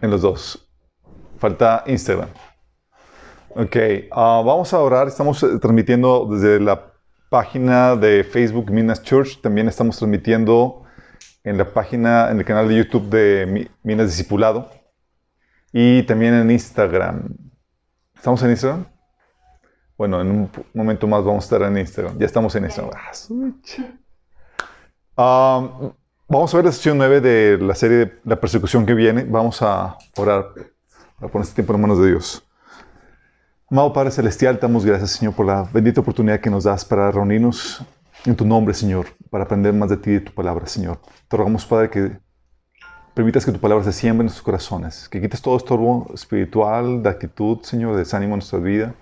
En los dos. Falta Instagram. Ok, ah, vamos a orar. Estamos eh, transmitiendo desde la página de Facebook Minas Church. También estamos transmitiendo en la página, en el canal de YouTube de Minas Discipulado. Y también en Instagram. ¿Estamos en Instagram? Bueno, en un momento más vamos a estar en Instagram. Ya estamos en Instagram. Ah, vamos a ver la sesión 9 de la serie de la persecución que viene. Vamos a orar para poner este tiempo en manos de Dios. Amado Padre Celestial, damos gracias, Señor, por la bendita oportunidad que nos das para reunirnos en tu nombre, Señor, para aprender más de ti y de tu palabra, Señor. Te rogamos, Padre, que permitas que tu palabra se siembre en nuestros corazones, que quites todo estorbo espiritual, de actitud, Señor, de desánimo en nuestra vida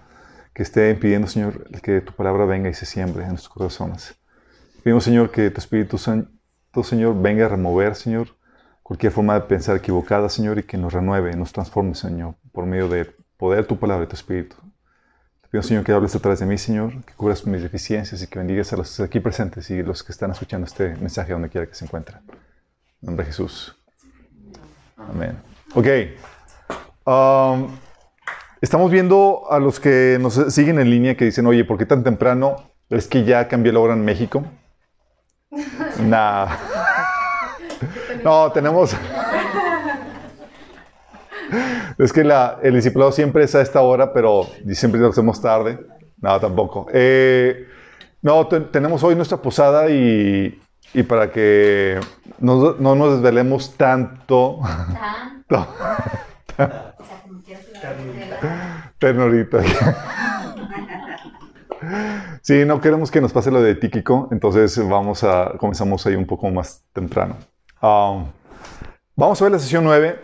que esté impidiendo, Señor, que tu palabra venga y se siembre en nuestros corazones. Pedimos, Señor, que tu Espíritu Santo, Señor, venga a remover, Señor, cualquier forma de pensar equivocada, Señor, y que nos renueve, nos transforme, Señor, por medio del poder de tu palabra y tu Espíritu. Te pido, Señor, que hables a través de mí, Señor, que cubras mis deficiencias y que bendigas a los aquí presentes y los que están escuchando este mensaje donde quiera que se encuentren. En nombre de Jesús. Amén. Ok. Um, Estamos viendo a los que nos siguen en línea que dicen, oye, ¿por qué tan temprano? Es que ya cambió la hora en México. nah. No, tenemos... es que el discipulado siempre es a esta hora, pero siempre lo hacemos tarde. No, tampoco. Eh, no, tenemos hoy nuestra posada y, para que no, no, nos desvelemos tanto. ¿Tanto? Ternorita. Sí, no queremos que nos pase lo de Tíquico, entonces vamos a, comenzamos ahí un poco más temprano. Um, vamos a ver la sesión 9.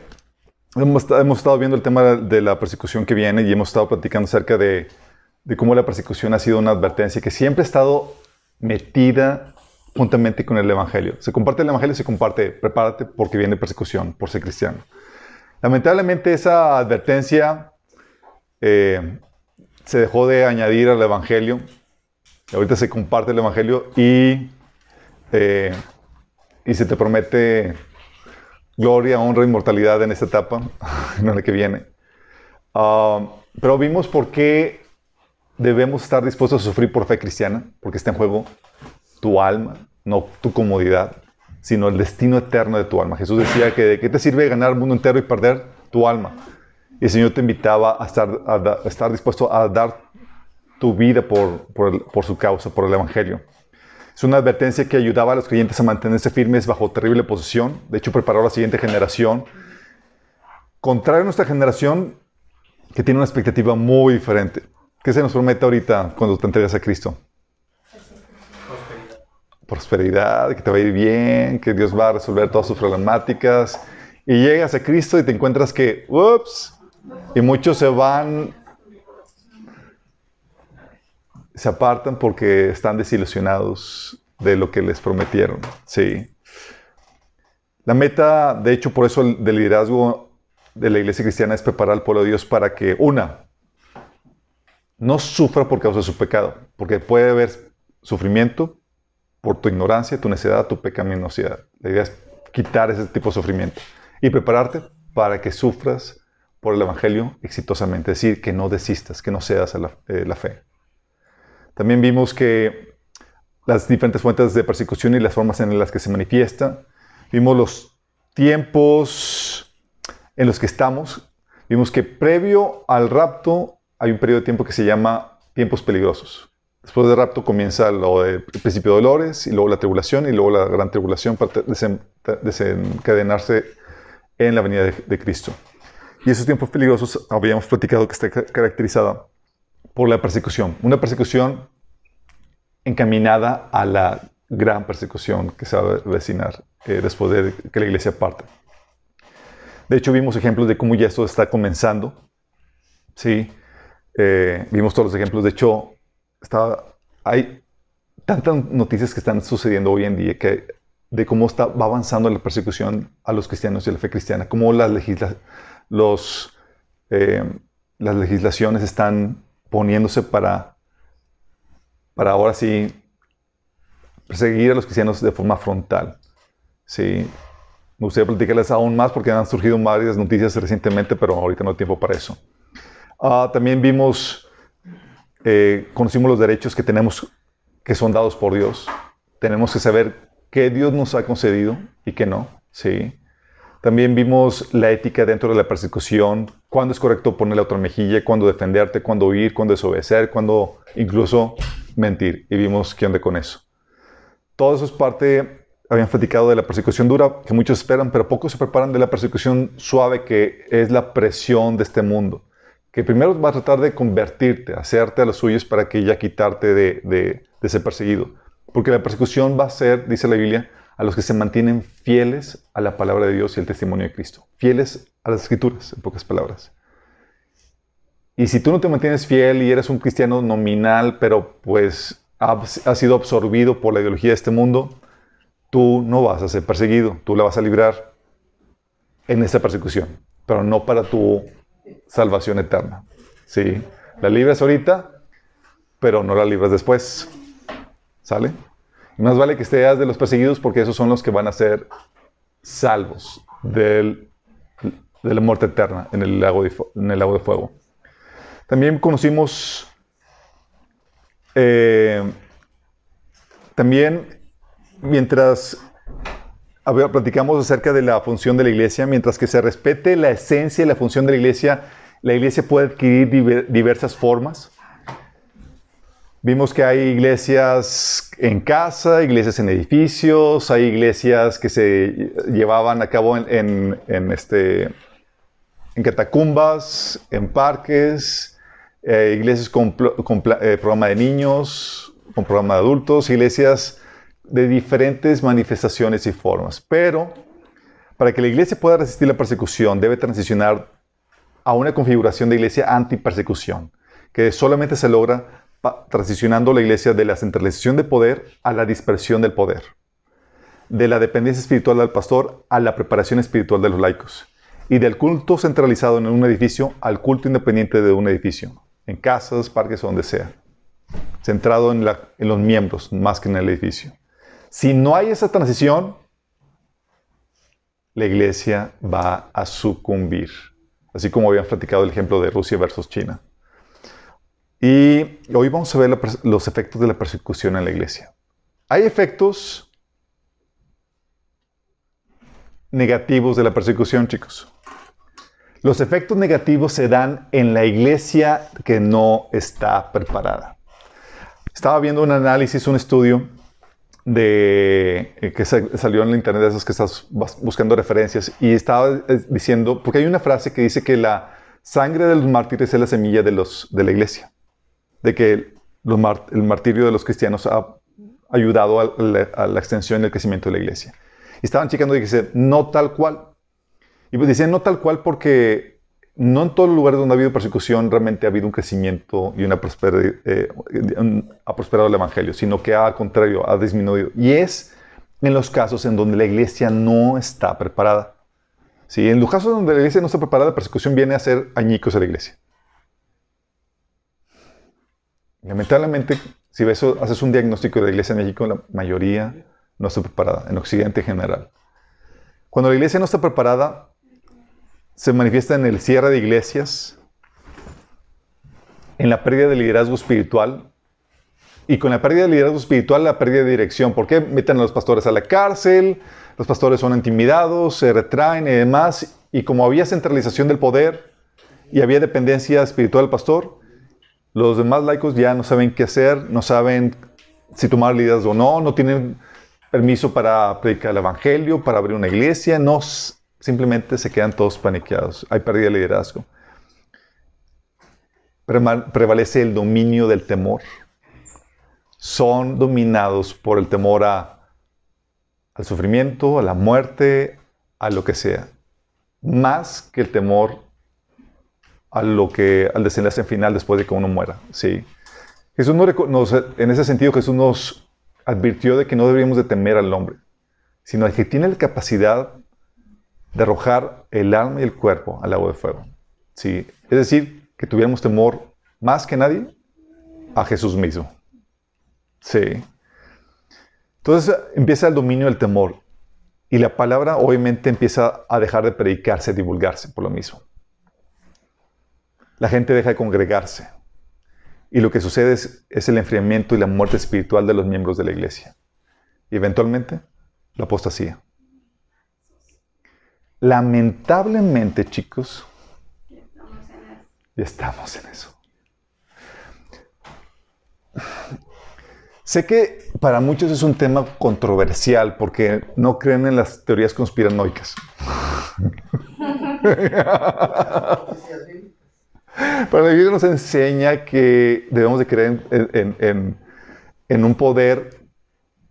Hemos, estado viendo el tema de la persecución que viene y hemos estado platicando acerca de, de cómo la persecución ha sido una advertencia que siempre ha estado metida juntamente con el Evangelio. Se comparte el Evangelio, se comparte, prepárate porque viene persecución por ser cristiano. Lamentablemente esa advertencia eh, se dejó de añadir al Evangelio. Ahorita se comparte el Evangelio y, eh, y se te promete gloria, honra, inmortalidad en esta etapa, en la que viene. Ah, pero vimos por qué debemos estar dispuestos a sufrir por fe cristiana, porque está en juego tu alma, no tu comodidad, sino el destino eterno de tu alma. Jesús decía que de qué te sirve ganar el mundo entero y perder tu alma. Y el Señor te invitaba a estar, a, estar dispuesto a dar tu vida por, por, su causa, por el Evangelio. Es una advertencia que ayudaba a los creyentes a mantenerse firmes bajo terrible posición. De hecho, preparó a la siguiente generación. Contrario a nuestra generación, que tiene una expectativa muy diferente. ¿Qué se nos promete ahorita cuando te entregas a Cristo? prosperidad, que te va a ir bien, que Dios va a resolver todas sus problemáticas. Y llegas a Cristo y te encuentras que, ups, y muchos se van, se apartan porque están desilusionados de lo que les prometieron. Sí. La meta, de hecho, por eso del liderazgo de la iglesia cristiana es preparar al pueblo de Dios para que, una, no sufra por causa de su pecado, porque puede haber sufrimiento, por tu ignorancia, tu necedad, tu pecaminosidad. La idea es quitar ese tipo de sufrimiento y prepararte para que sufras por el Evangelio exitosamente, es decir, que no desistas, que no cedas a la, eh, la fe. También vimos que las diferentes fuentes de persecución y las formas en las que se manifiesta, vimos los tiempos en los que estamos, vimos que previo al rapto hay un periodo de tiempo que se llama tiempos peligrosos. Después del rapto comienza lo del principio de dolores y luego la tribulación y luego la gran tribulación para desencadenarse en la venida de, Cristo. Y esos tiempos peligrosos habíamos platicado que está caracterizada por la persecución. Una persecución encaminada a la gran persecución que se va a vecinar eh, después de que la iglesia parte. De hecho, vimos ejemplos de cómo ya esto está comenzando. Sí, eh, vimos todos los ejemplos. De hecho, hay tantas noticias que están sucediendo hoy en día que, de cómo está, va avanzando la persecución a los cristianos y a la fe cristiana, cómo las, eh, las legislaciones están poniéndose para, para ahora sí perseguir a los cristianos de forma frontal. ¿sí? Me gustaría platicarles aún más porque han surgido varias noticias recientemente, pero ahorita no hay tiempo para eso. Ah, también vimos, eh, conocimos los derechos que tenemos, que son dados por Dios. Tenemos que saber qué Dios nos ha concedido y qué no. Sí. También vimos la ética dentro de la persecución, cuándo es correcto poner la otra mejilla, cuándo defenderte, cuándo huir, cuándo desobedecer, cuándo incluso mentir. Y vimos qué onda con eso. Todo eso es habían platicado de la persecución dura, que muchos esperan, pero pocos se preparan de la persecución suave, que es la presión de este mundo. Que primero va a tratar de convertirte, hacerte a los suyos para que ya quitarte de, de, de ser perseguido. Porque la persecución va a ser, dice la Biblia, a los que se mantienen fieles a la palabra de Dios y el testimonio de Cristo. Fieles a las escrituras, en pocas palabras. Y si tú no te mantienes fiel y eres un cristiano nominal, pero pues has sido absorbido por la ideología de este mundo, tú no vas a ser perseguido, tú la vas a librar en esta persecución, pero no para tu salvación eterna. ¿Sí? La libras ahorita, pero no la libras después. ¿Sale? Más vale que estés de los perseguidos porque esos son los que van a ser salvos del, de la muerte eterna en el, lago de, en el lago de fuego. También conocimos, eh, también mientras platicamos acerca de la función de la iglesia, mientras que se respete la esencia y la función de la iglesia, la iglesia puede adquirir diversas formas. Vimos que hay iglesias en casa, iglesias en edificios, hay iglesias que se llevaban a cabo en, este, en catacumbas, en parques, eh, iglesias con, eh, programa de niños, con programa de adultos, iglesias de diferentes manifestaciones y formas. Pero para que la iglesia pueda resistir la persecución, debe transicionar a una configuración de iglesia anti-persecución, que solamente se logra transicionando la iglesia de la centralización de poder a la dispersión del poder, de la dependencia espiritual del pastor a la preparación espiritual de los laicos, y del culto centralizado en un edificio al culto independiente de un edificio, en casas, parques o donde sea, centrado en, en los miembros más que en el edificio. Si no hay esa transición, la iglesia va a sucumbir, así como habían platicado el ejemplo de Rusia versus China. Y hoy vamos a ver los efectos de la persecución en la iglesia. Hay efectos negativos de la persecución, chicos. Los efectos negativos se dan en la iglesia que no está preparada. Estaba viendo un análisis, un estudio de eh, que salió en la internet de esos que estás buscando referencias y estaba eh, diciendo, porque hay una frase que dice que la sangre de los mártires es la semilla de, los, de la iglesia de que el martirio de los cristianos ha ayudado a la, extensión y el crecimiento de la iglesia. Y estaban checando y dice, no tal cual. Y pues dicen, no tal cual porque no en todos los lugares donde ha habido persecución realmente ha habido un crecimiento y una eh, ha prosperado el evangelio, sino que al contrario ha disminuido. Y es en los casos en donde la iglesia no está preparada. Sí, en los casos donde la iglesia no está preparada, la persecución viene a ser añicos a la iglesia. Lamentablemente, si ves, haces un diagnóstico de la iglesia en México, la mayoría no está preparada, en Occidente en general. Cuando la iglesia no está preparada, se manifiesta en el cierre de iglesias, en la pérdida de liderazgo espiritual, y con la pérdida de liderazgo espiritual, la pérdida de dirección. ¿Por qué meten a los pastores a la cárcel? Los pastores son intimidados, se retraen y demás. Y como había centralización del poder y había dependencia espiritual del pastor, los demás laicos ya no saben qué hacer, no saben si tomar liderazgo o no, no tienen permiso para predicar el evangelio, para abrir una iglesia, no, simplemente se quedan todos paniqueados. Hay pérdida de liderazgo. Prevalece el dominio del temor. Son dominados por el temor a, al sufrimiento, a la muerte, a lo que sea, más que el temor a lo que, al desenlace final después de que uno muera. ¿sí? Jesús nos, en ese sentido, Jesús nos advirtió de que no deberíamos de temer al hombre, sino de que tiene la capacidad de arrojar el alma y el cuerpo al agua de fuego. ¿sí? Es decir, que tuviéramos temor más que nadie a Jesús mismo. Sí. Entonces empieza el dominio del temor. Y la palabra obviamente empieza a dejar de predicarse, divulgarse por lo mismo. La gente deja de congregarse. Y lo que sucede es, es el enfriamiento y la muerte espiritual de los miembros de la iglesia. Y eventualmente, la apostasía. Lamentablemente, chicos, ya estamos en eso. Sé que para muchos es un tema controversial porque no creen en las teorías conspiranoicas. Pero la Biblia nos enseña que debemos de creer en, un poder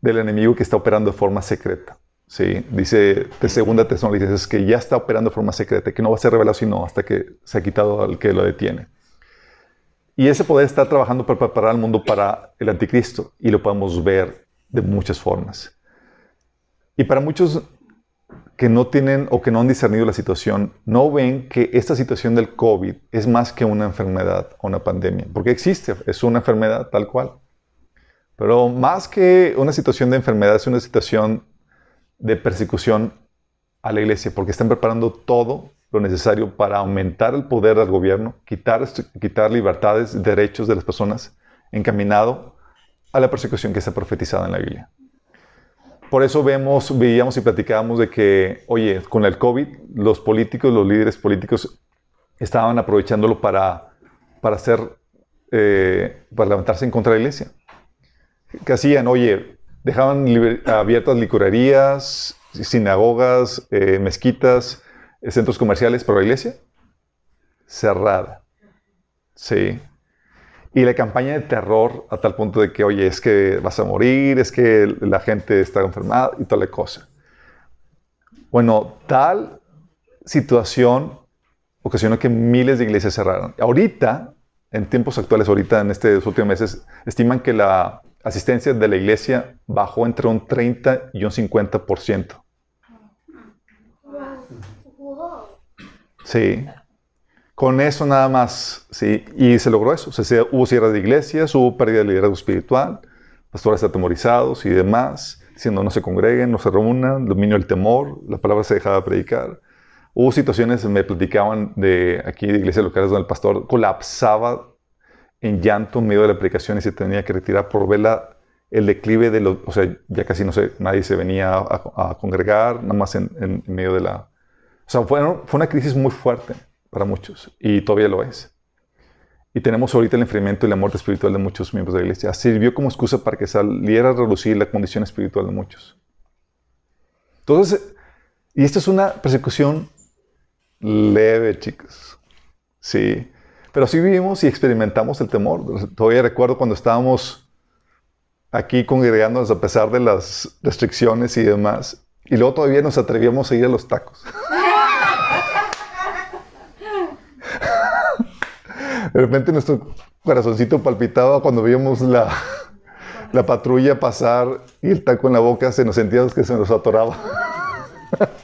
del enemigo que está operando de forma secreta. ¿sí? Dice de segunda es que ya está operando de forma secreta, que no va a ser revelado sino hasta que se ha quitado al que lo detiene. Y ese poder está trabajando para preparar al mundo para el anticristo y lo podemos ver de muchas formas. Y para muchos que no tienen o que no han discernido la situación, no ven que esta situación del COVID es más que una enfermedad o una pandemia, porque existe, es una enfermedad tal cual. Pero más que una situación de enfermedad, es una situación de persecución a la iglesia, porque están preparando todo lo necesario para aumentar el poder del gobierno, quitar, quitar libertades, derechos de las personas, encaminado a la persecución que está profetizada en la Biblia. Por eso vemos, veíamos y platicábamos de que, oye, con el COVID, los políticos, los líderes políticos estaban aprovechándolo para, para hacer, eh, para levantarse en contra de la iglesia. ¿Qué hacían? Oye, dejaban abiertas licorerías, sinagogas, eh, mezquitas, eh, centros comerciales, pero la iglesia cerrada. Sí. Y la campaña de terror a tal punto de que, oye, es que vas a morir, es que la gente está enfermada y toda la cosa. Bueno, tal situación ocasionó que miles de iglesias cerraron. Ahorita, en tiempos actuales, ahorita en estos últimos meses, estiman que la asistencia de la iglesia bajó entre un 30 y un 50%. Sí. Con eso nada más, sí, y se logró eso. O sea, hubo cierre de iglesias, hubo pérdida de liderazgo espiritual, pastores atemorizados y demás, diciendo no se congreguen, no se reúnan, dominio del temor, la palabra se dejaba de predicar. Hubo situaciones, me platicaban de aquí de iglesias locales donde el pastor colapsaba en llanto en medio de la predicación y se tenía que retirar por ver el declive de los, o sea, ya casi no sé, nadie se venía a, congregar, nada más en, en, medio de la... O sea, fue, fue una crisis muy fuerte para muchos y todavía lo es. Y tenemos ahorita el enfriamiento y la muerte espiritual de muchos miembros de la iglesia. Sirvió como excusa para que saliera a reducir la condición espiritual de muchos. Entonces, y esta es una persecución leve, chicos. Sí. Pero sí vivimos y experimentamos el temor. Todavía recuerdo cuando estábamos aquí congregándonos a pesar de las restricciones y demás. Y luego todavía nos atrevíamos a ir a los tacos. De repente nuestro corazoncito palpitaba cuando vimos la, la patrulla pasar y el taco en la boca, se nos sentía que se nos atoraba.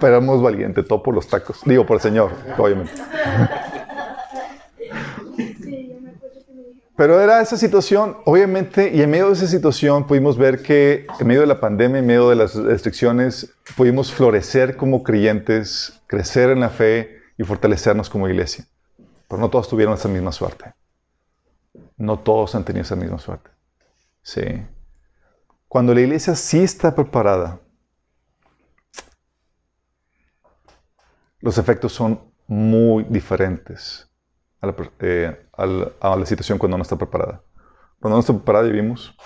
Pero éramos valientes, todo por los tacos. Digo, por el Señor, obviamente. Pero era esa situación, obviamente, y en medio de esa situación pudimos ver que en medio de la pandemia, en medio de las restricciones, pudimos florecer como creyentes, crecer en la fe y fortalecernos como iglesia. Pero no todos tuvieron esa misma suerte. No todos han tenido esa misma suerte. Sí. Cuando la iglesia sí está preparada, los efectos son muy diferentes a la, eh, a la, situación cuando no está preparada. Cuando no está preparada, vivimos,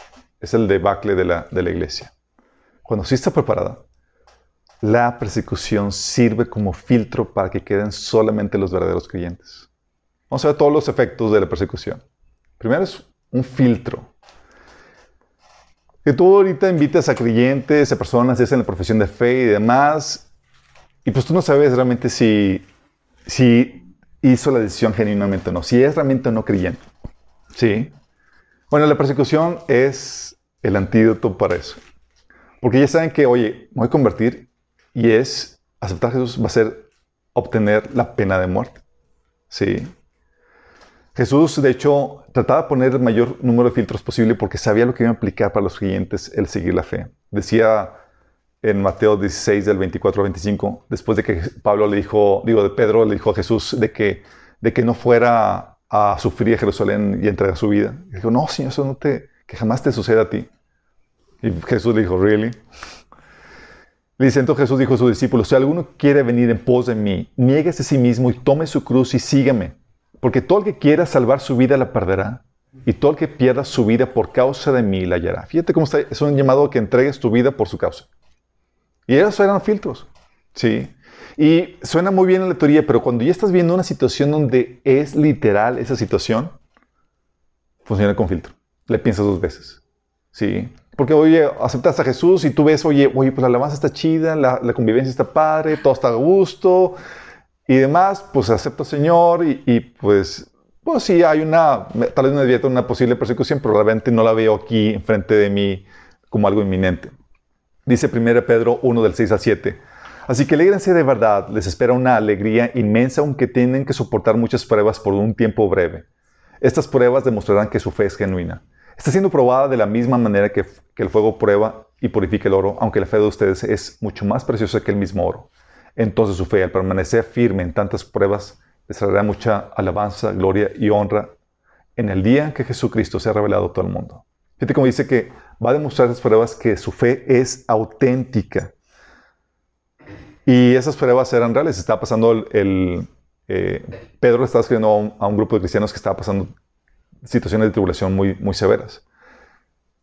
es el debacle de la, de la iglesia. Cuando sí está preparada, la persecución sirve como filtro para que queden solamente los verdaderos creyentes. Vamos a ver todos los efectos de la persecución. Primero es un filtro. Que tú ahorita invitas a creyentes, a personas en la profesión de fe y demás, y pues tú no sabes realmente si, si hizo la decisión genuinamente o no, si es realmente o no creyente. ¿Sí? Bueno, la persecución es el antídoto para eso. Porque ya saben que, oye, me voy a convertir y es aceptar a Jesús va a ser obtener la pena de muerte. ¿Sí? Jesús, de hecho, trataba de poner el mayor número de filtros posible porque sabía lo que iba a implicar para los creyentes el seguir la fe. Decía en Mateo 16, del 24 al 25, después de que Pablo le dijo, digo, de Pedro le dijo a Jesús de que, de que no fuera a sufrir a Jerusalén y entregar su vida. Y dijo, no, Señor, eso no te, que jamás te suceda a ti. Y Jesús le dijo, ¿really? Le dice, entonces Jesús dijo a sus discípulos, si alguno quiere venir en pos de mí, nieguese a sí mismo y tome su cruz y sígame. Porque todo el que quiera salvar su vida la perderá, y todo el que pierda su vida por causa de mí la hallará. Fíjate cómo está, es un llamado que entregues tu vida por su causa. Y esos eran filtros, ¿sí? Y suena muy bien en la teoría, pero cuando ya estás viendo una situación donde es literal esa situación, funciona con filtro. Le piensas dos veces, ¿sí? Porque, oye, aceptas a Jesús y tú ves, oye, oye, pues la alabanza está chida, la, la convivencia está padre, todo está a gusto y demás, pues acepto Señor y, y, pues, pues sí, hay una, tal vez me advierta una posible persecución, pero realmente no la veo aquí enfrente de mí como algo inminente. Dice 1 Pedro 1 del 6 al 7. Así que alegrense de verdad, les espera una alegría inmensa aunque tienen que soportar muchas pruebas por un tiempo breve. Estas pruebas demostrarán que su fe es genuina. Está siendo probada de la misma manera que, que el fuego prueba y purifica el oro, aunque la fe de ustedes es mucho más preciosa que el mismo oro. Entonces su fe, al permanecer firme en tantas pruebas, les traerá mucha alabanza, gloria y honra en el día que Jesucristo se ha revelado a todo el mundo. Fíjate cómo dice que va a demostrar esas pruebas que su fe es auténtica. Y esas pruebas eran reales. Estaba pasando el, eh, Pedro estaba escribiendo a un, a un, grupo de cristianos que estaba pasando situaciones de tribulación muy, muy severas.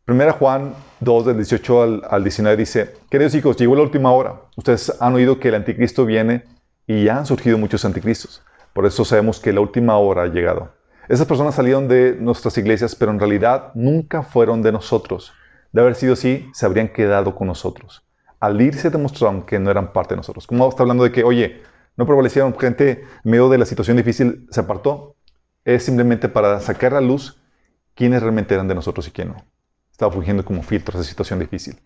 Primera Juan 2, del 18 al, al 19 dice, queridos hijos, llegó la última hora. Ustedes han oído que el anticristo viene y ya han surgido muchos anticristos. Por eso sabemos que la última hora ha llegado. Esas personas salieron de nuestras iglesias, pero en realidad nunca fueron de nosotros. De haber sido así, se habrían quedado con nosotros. Al irse demostraron que no eran parte de nosotros. Como está hablando de que, oye, no prevalecieron gente en medio de la situación difícil, se apartó. Es simplemente para sacar a luz quiénes realmente eran de nosotros y quién no. Estaba fungiendo como filtro esa situación difícil.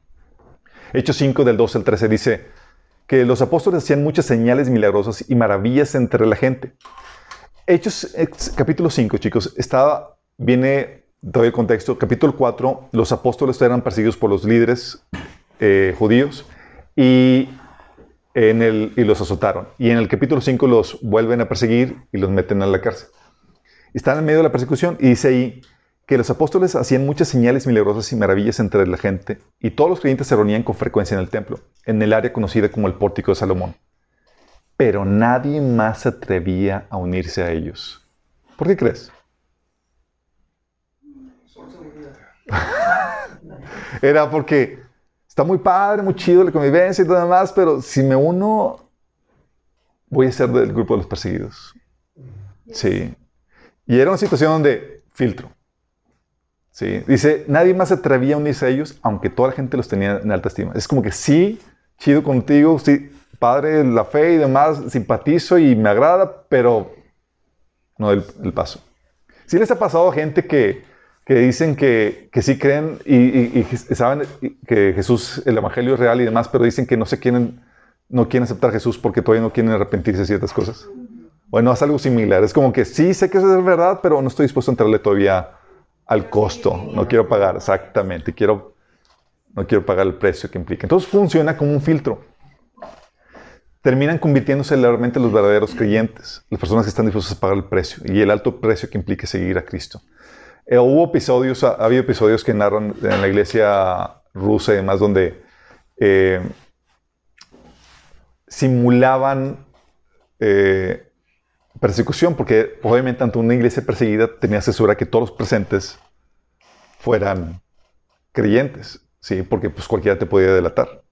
Hechos 5 del 12 al 13 dice que los apóstoles hacían muchas señales milagrosas y maravillas entre la gente. Hechos capítulo 5, chicos, viene, todo el contexto, capítulo 4, los apóstoles eran perseguidos por los líderes eh, judíos y, en el, y los azotaron. Y en el capítulo 5 los vuelven a perseguir y los meten a la cárcel. Están en medio de la persecución y dice ahí que los apóstoles hacían muchas señales milagrosas y maravillas entre la gente y todos los creyentes se reunían con frecuencia en el templo, en el área conocida como el Pórtico de Salomón pero nadie más se atrevía a unirse a ellos. ¿Por qué crees? Era porque está muy padre, muy chido la convivencia y todo demás, pero si me uno, voy a ser del grupo de los perseguidos. Sí. Y era una situación donde filtro. Sí. Dice, nadie más se atrevía a unirse a ellos, aunque toda la gente los tenía en alta estima. Es como que sí, chido contigo, sí, padre, la fe y demás, simpatizo y me agrada, pero no el, paso. Sí les ha pasado a gente que, que dicen que, que, sí creen y, saben que Jesús, el Evangelio es real y demás, pero dicen que no se quieren, no quieren aceptar a Jesús porque todavía no quieren arrepentirse de ciertas cosas. Bueno, es algo similar. Es como que sí sé que eso es verdad, pero no estoy dispuesto a entrarle todavía al costo. No quiero pagar, exactamente. Quiero, no quiero pagar el precio que implica. Entonces funciona como un filtro terminan convirtiéndose realmente los verdaderos creyentes, las personas que están dispuestas a pagar el precio y el alto precio que implica seguir a Cristo. Eh, hubo episodios, ha, ha, habido episodios que narran en la iglesia rusa y demás donde eh, simulaban eh, persecución, porque obviamente ante una iglesia perseguida tenía asesora que todos los presentes fueran creyentes, ¿sí? porque pues cualquiera te podía delatar.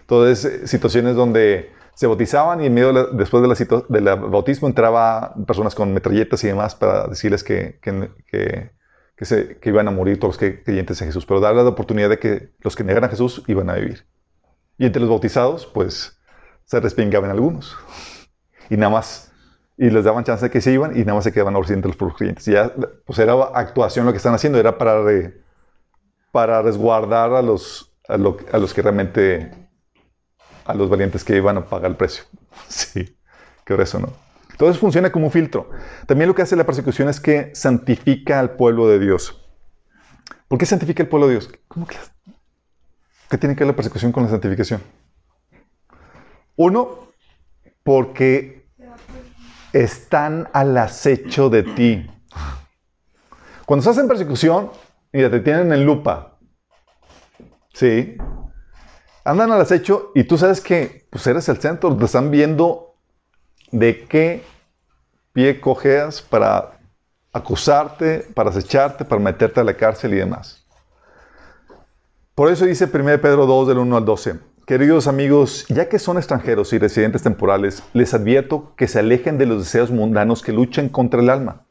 Entonces, situaciones donde se bautizaban y en medio después de bautismo entraba personas con metralletas y demás para decirles que, que, que, que, que iban a morir todos los creyentes en Jesús, pero darles la oportunidad de que los que negaran a Jesús iban a vivir. Y entre los bautizados, pues se respingaban algunos. Y nada más, y les daban chance de que se iban y nada más se quedaban entre los creyentes. Y ya, pues era actuación lo que están haciendo, era para, re, para resguardar a los, a, lo, a los que realmente a los valientes que iban a pagar el precio. Sí, qué eso, ¿no? Entonces funciona como un filtro. También lo que hace la persecución es que santifica al pueblo de Dios. ¿Por qué santifica al pueblo de Dios? ¿Cómo que ¿Qué tiene que ver la persecución con la santificación? Uno, porque están al acecho de ti. Cuando estás en persecución, mira, te tienen en lupa. Sí. Andan al acecho y tú sabes que pues eres el centro, te están viendo de qué pie cojeas para acusarte, para acecharte, para meterte a la cárcel y demás. Por eso dice 1 Pedro 2 del 1 al 12. Queridos amigos, ya que son extranjeros y residentes temporales, les advierto que se alejen de los deseos mundanos que luchan contra el alma.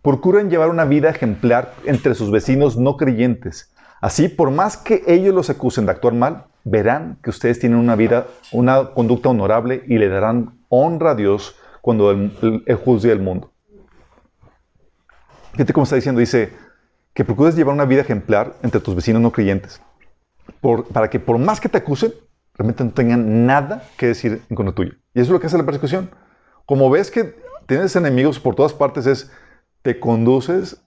Procuren llevar una vida ejemplar entre sus vecinos no creyentes. Así, por más que ellos los acusen de actuar mal, verán que ustedes tienen una vida, una conducta honorable y le darán honra a Dios cuando el, el, juzgue el mundo. Fíjate cómo está diciendo, dice que procures llevar una vida ejemplar entre tus vecinos no creyentes, para que por más que te acusen, realmente no tengan nada que decir en contra tuyo. Y eso es lo que hace la persecución. Como ves que tienes enemigos por todas partes, es te conduces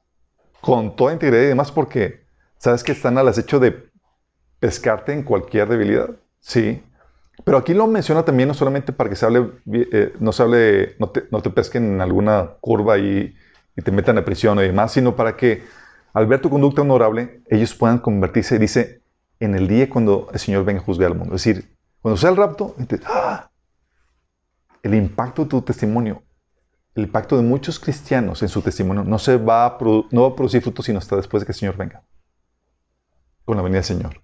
con toda integridad y demás porque sabes que están al acecho de pescarte en cualquier debilidad. Sí. Pero aquí lo menciona también no solamente para que se hable, eh, no se hable, no te, no pesquen en alguna curva y, y te metan a prisión y demás, sino para que al ver tu conducta honorable, ellos puedan convertirse, dice, en el día cuando el Señor venga a juzgar al mundo. Es decir, cuando sea el rapto, ¡ah! el impacto de tu testimonio, el impacto de muchos cristianos en su testimonio no, se va a no va a producir fruto sino hasta después de que el Señor venga. Con la venida del Señor.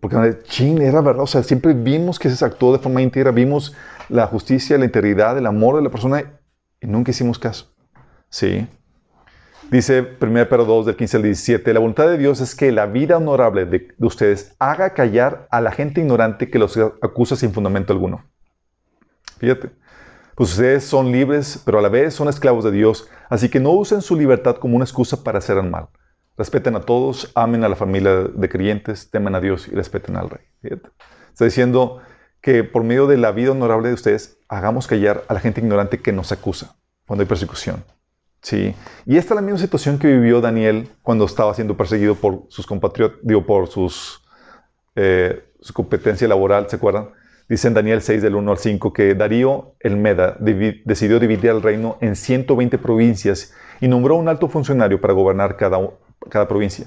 Porque, ching, era verdad. O sea, siempre vimos que se actuó de forma íntegra, vimos la justicia, la integridad, el amor de la persona y nunca hicimos caso. Sí. Dice 1 Pedro 2, del 15 al 17, la voluntad de Dios es que la vida honorable de, de, ustedes haga callar a la gente ignorante que los acusa sin fundamento alguno. Fíjate, pues ustedes son libres, pero a la vez son esclavos de Dios, así que no usen su libertad como una excusa para hacer el mal. Respeten a todos, amen a la familia de creyentes, temen a Dios y respeten al rey. Fíjate. Está diciendo que por medio de la vida honorable de ustedes, hagamos callar a la gente ignorante que nos acusa cuando hay persecución. Sí. Y esta es la misma situación que vivió Daniel cuando estaba siendo perseguido por sus compatriotas, digo, por sus, eh, su competencia laboral, ¿se acuerdan? Dice en Daniel 6 del 1 al 5 que Darío el Meda decidió dividir el reino en 120 provincias y nombró un alto funcionario para gobernar cada, cada provincia.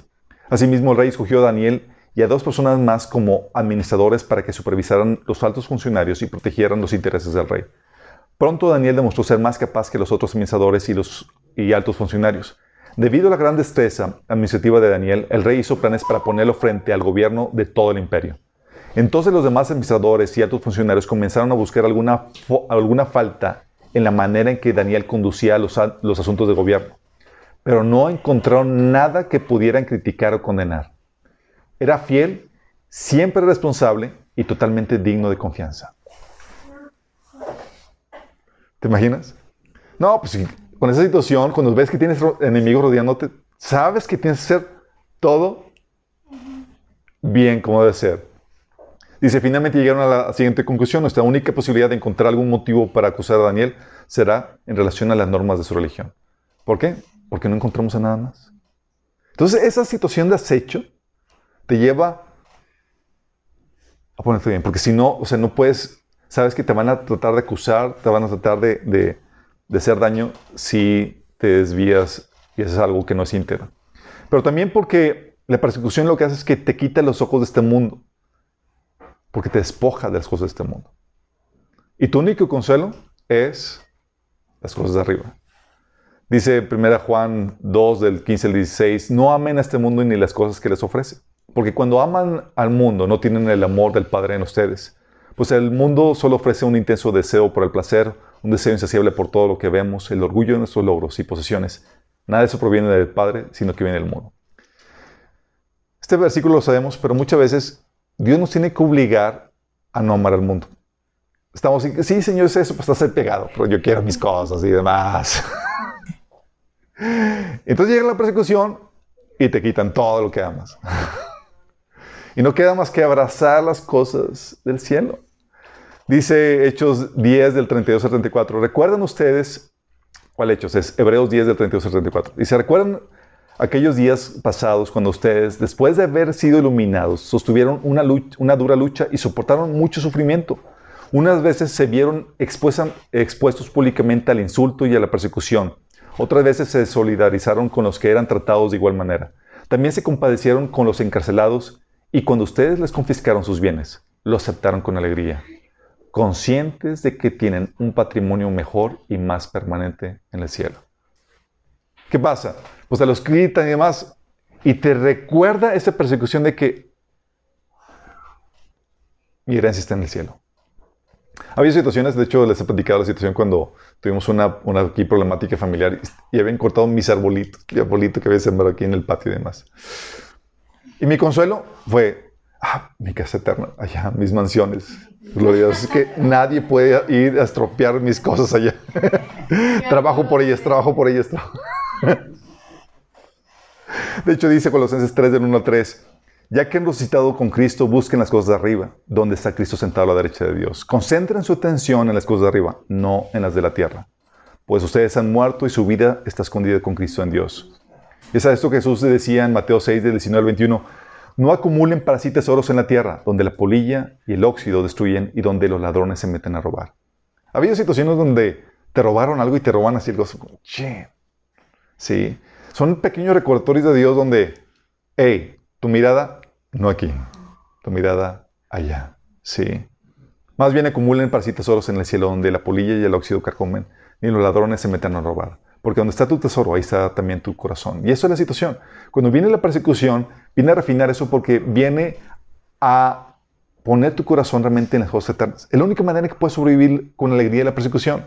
Asimismo, el rey escogió a Daniel y a dos personas más como administradores para que supervisaran los altos funcionarios y protegieran los intereses del rey. Pronto Daniel demostró ser más capaz que los otros administradores y los altos funcionarios. Debido a la gran destreza administrativa de Daniel, el rey hizo planes para ponerlo frente al gobierno de todo el imperio. Entonces los demás administradores y altos funcionarios comenzaron a buscar alguna, alguna falta en la manera en que Daniel conducía los, los asuntos de gobierno, pero no encontraron nada que pudieran criticar o condenar. Era fiel, siempre responsable y totalmente digno de confianza. ¿Te imaginas? No, pues con esa situación, cuando ves que tienes enemigos rodeándote, sabes que tienes que hacer todo bien como debe ser. Dice, finalmente llegaron a la siguiente conclusión, nuestra única posibilidad de encontrar algún motivo para acusar a Daniel será en relación a las normas de su religión. ¿Por qué? Porque no encontramos a nada más. Entonces, esa situación de acecho te lleva a ponerte bien, porque si no, o sea, no puedes, sabes que te van a tratar de acusar, te van a tratar de de hacer daño si te desvías y haces algo que no es íntegro. Pero también porque la persecución lo que hace es que te quita los ojos de este mundo, porque te despoja de las cosas de este mundo. Y tu único consuelo es las cosas de arriba. Dice 1 Juan 2 del 15 al 16, no amen a este mundo ni las cosas que les ofrece, porque cuando aman al mundo no tienen el amor del Padre en ustedes, pues el mundo solo ofrece un intenso deseo por el placer, un deseo insaciable por todo lo que vemos, el orgullo de nuestros logros y posesiones. Nada de eso proviene del Padre, sino que viene del mundo. Este versículo lo sabemos, pero muchas veces Dios nos tiene que obligar a no amar al mundo. Estamos, sí, Señor, es eso, pues estás pegado, pero yo quiero mis cosas y demás. Entonces llega la persecución y te quitan todo lo que amas. y no queda más que abrazar las cosas del cielo. Dice Hechos 10 del 32 al 34. ¿Recuerdan ustedes? ¿Cuál Hechos? Es Hebreos 10 del 32 al 34. Dice, ¿recuerdan aquellos días pasados cuando ustedes, después de haber sido iluminados, sostuvieron una, una dura lucha y soportaron mucho sufrimiento. Unas veces se vieron expuestos públicamente al insulto y a la persecución. Otras veces se solidarizaron con los que eran tratados de igual manera. También se compadecieron con los encarcelados y cuando ustedes les confiscaron sus bienes, lo aceptaron con alegría, conscientes de que tienen un patrimonio mejor y más permanente en el cielo. ¿Qué pasa? Pues te lo escritan y demás, y te recuerda esa persecución de que mi herencia está en el cielo. Había situaciones, de hecho les he platicado la situación cuando tuvimos una, una aquí problemática familiar y, habían cortado mis arbolitos, arbolito que había sembrado aquí en el patio y demás. Y mi consuelo fue, ah, mi casa eterna, allá, mis mansiones. Gloria es que nadie puede ir a estropear mis cosas allá. trabajo por ellas, trabajo por ellas. de hecho, dice Colosenses 3, del 1 al 3, ya que han resucitado con Cristo, busquen las cosas de arriba, donde está Cristo sentado a la derecha de Dios. Concentren su atención en las cosas de arriba, no en las de la tierra. Pues ustedes han muerto y su vida está escondida con Cristo en Dios. Es a esto que Jesús decía en Mateo 6, del 19 al 21. No acumulen para sí tesoros en la tierra, donde la polilla y el óxido destruyen y donde los ladrones se meten a robar. Ha habido situaciones donde te robaron algo y te roban así algo. Che. Sí. Son pequeños recordatorios de Dios donde, hey, tu mirada no aquí, tu mirada allá. Sí. Más bien acumulen para sí tesoros en el cielo donde la polilla y el óxido carcomen, ni los ladrones se meten a robar. Porque donde está tu tesoro, ahí está también tu corazón. Y eso es la situación. Cuando viene la persecución, viene a refinar eso porque viene a poner tu corazón realmente en las cosas eternas. Es la única manera en que puedes sobrevivir con alegría la persecución.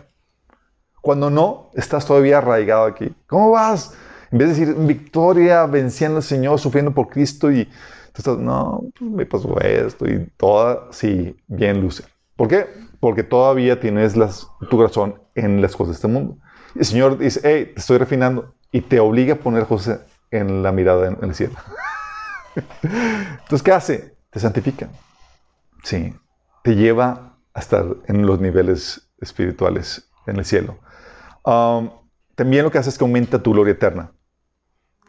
Cuando no, estás todavía arraigado aquí. ¿Cómo vas? En vez de decir victoria, venciendo al Señor, sufriendo por Cristo y tú estás, no, pues me pasó esto y toda, sí, bien luce. ¿Por qué? Porque todavía tienes las, tu corazón en las cosas de este mundo. Y el Señor dice, hey, te estoy refinando y te obliga a poner cosas en la mirada en, el cielo. Entonces, ¿qué hace? Te santifica. Sí, te lleva a estar en los niveles espirituales en el cielo. Um, también lo que hace es que aumenta tu gloria eterna.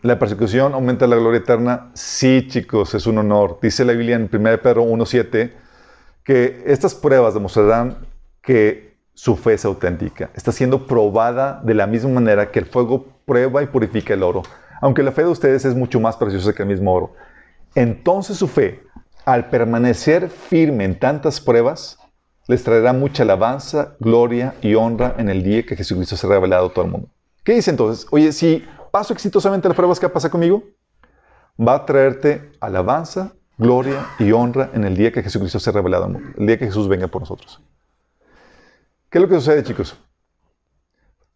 La persecución aumenta la gloria eterna. Sí, chicos, es un honor. Dice la Biblia en 1 Pedro 1.7 que estas pruebas demostrarán que su fe es auténtica. Está siendo probada de la misma manera que el fuego prueba y purifica el oro. Aunque la fe de ustedes es mucho más preciosa que el mismo oro. Entonces su fe, al permanecer firme en tantas pruebas, les traerá mucha alabanza, gloria y honra en el día que Jesucristo se ha revelado a todo el mundo. ¿Qué dice entonces? Oye, si paso exitosamente las pruebas que pasa conmigo, va a traerte alabanza, gloria y honra en el día que Jesucristo se ha revelado al mundo, el día que Jesús venga por nosotros. ¿Qué es lo que sucede, chicos?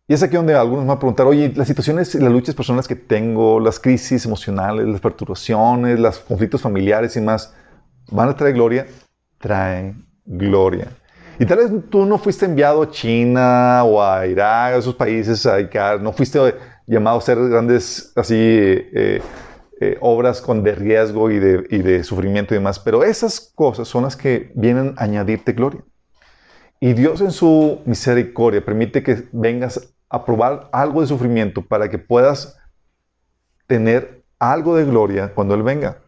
Y es aquí donde algunos van a preguntar, oye, las situaciones las luchas personales que tengo, las crisis emocionales, las perturbaciones, los conflictos familiares y más, ¿van a traer gloria? Traen gloria. Y tal vez tú no fuiste enviado a China o a Irak, a esos países, a dedicar, no fuiste llamado a hacer grandes así eh, eh, obras con de riesgo y de, y de sufrimiento y demás, pero esas cosas son las que vienen a añadirte gloria. Y Dios en su misericordia permite que vengas a probar algo de sufrimiento para que puedas tener algo de gloria cuando Él venga.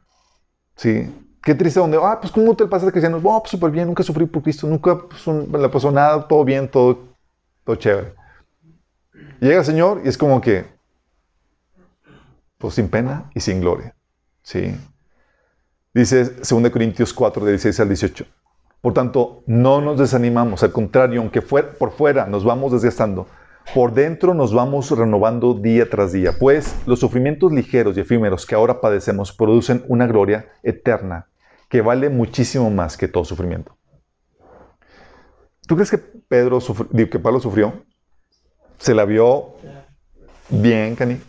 ¿Sí? Qué triste donde, ah, pues ¿cómo te pasa de cristiano? Oh, pues súper bien, nunca sufrí por Cristo, nunca pues, le pasó nada, todo bien, todo, todo chévere. Llega el Señor y es como que, pues sin pena y sin gloria. ¿Sí? Dice 2 Corintios 4, de 16 al 18. Por tanto, no nos desanimamos, al contrario, aunque por fuera nos vamos desgastando, por dentro nos vamos renovando día tras día, pues los sufrimientos ligeros y efímeros que ahora padecemos producen una gloria eterna que vale muchísimo más que todo sufrimiento. ¿Tú crees que Pedro que Pablo sufrió? Se la vio bien, Cani.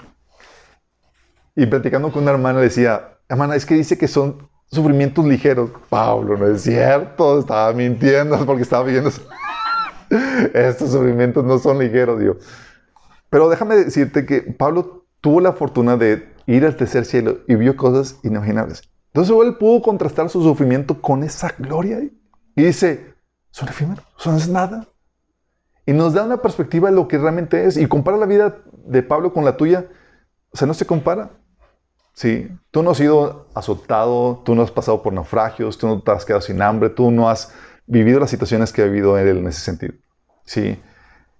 Y platicando con una hermana decía, hermana, es que dice que son sufrimientos ligeros. Pablo, no es cierto, estaba mintiendo porque estaba viendo. Estos sufrimientos no son ligeros, Dios. Pero déjame decirte que Pablo tuvo la fortuna de ir al tercer cielo y vio cosas inimaginables. Entonces él pudo contrastar su sufrimiento con esa gloria y dice, son efímeros, son es nada. Y nos da una perspectiva de lo que realmente es y compara la vida de Pablo con la tuya. o sea, no se compara. Sí, tú no has sido azotado, tú no has pasado por naufragios, tú no te has quedado sin hambre, tú no has vivido las situaciones que ha vivido él en ese sentido. Sí.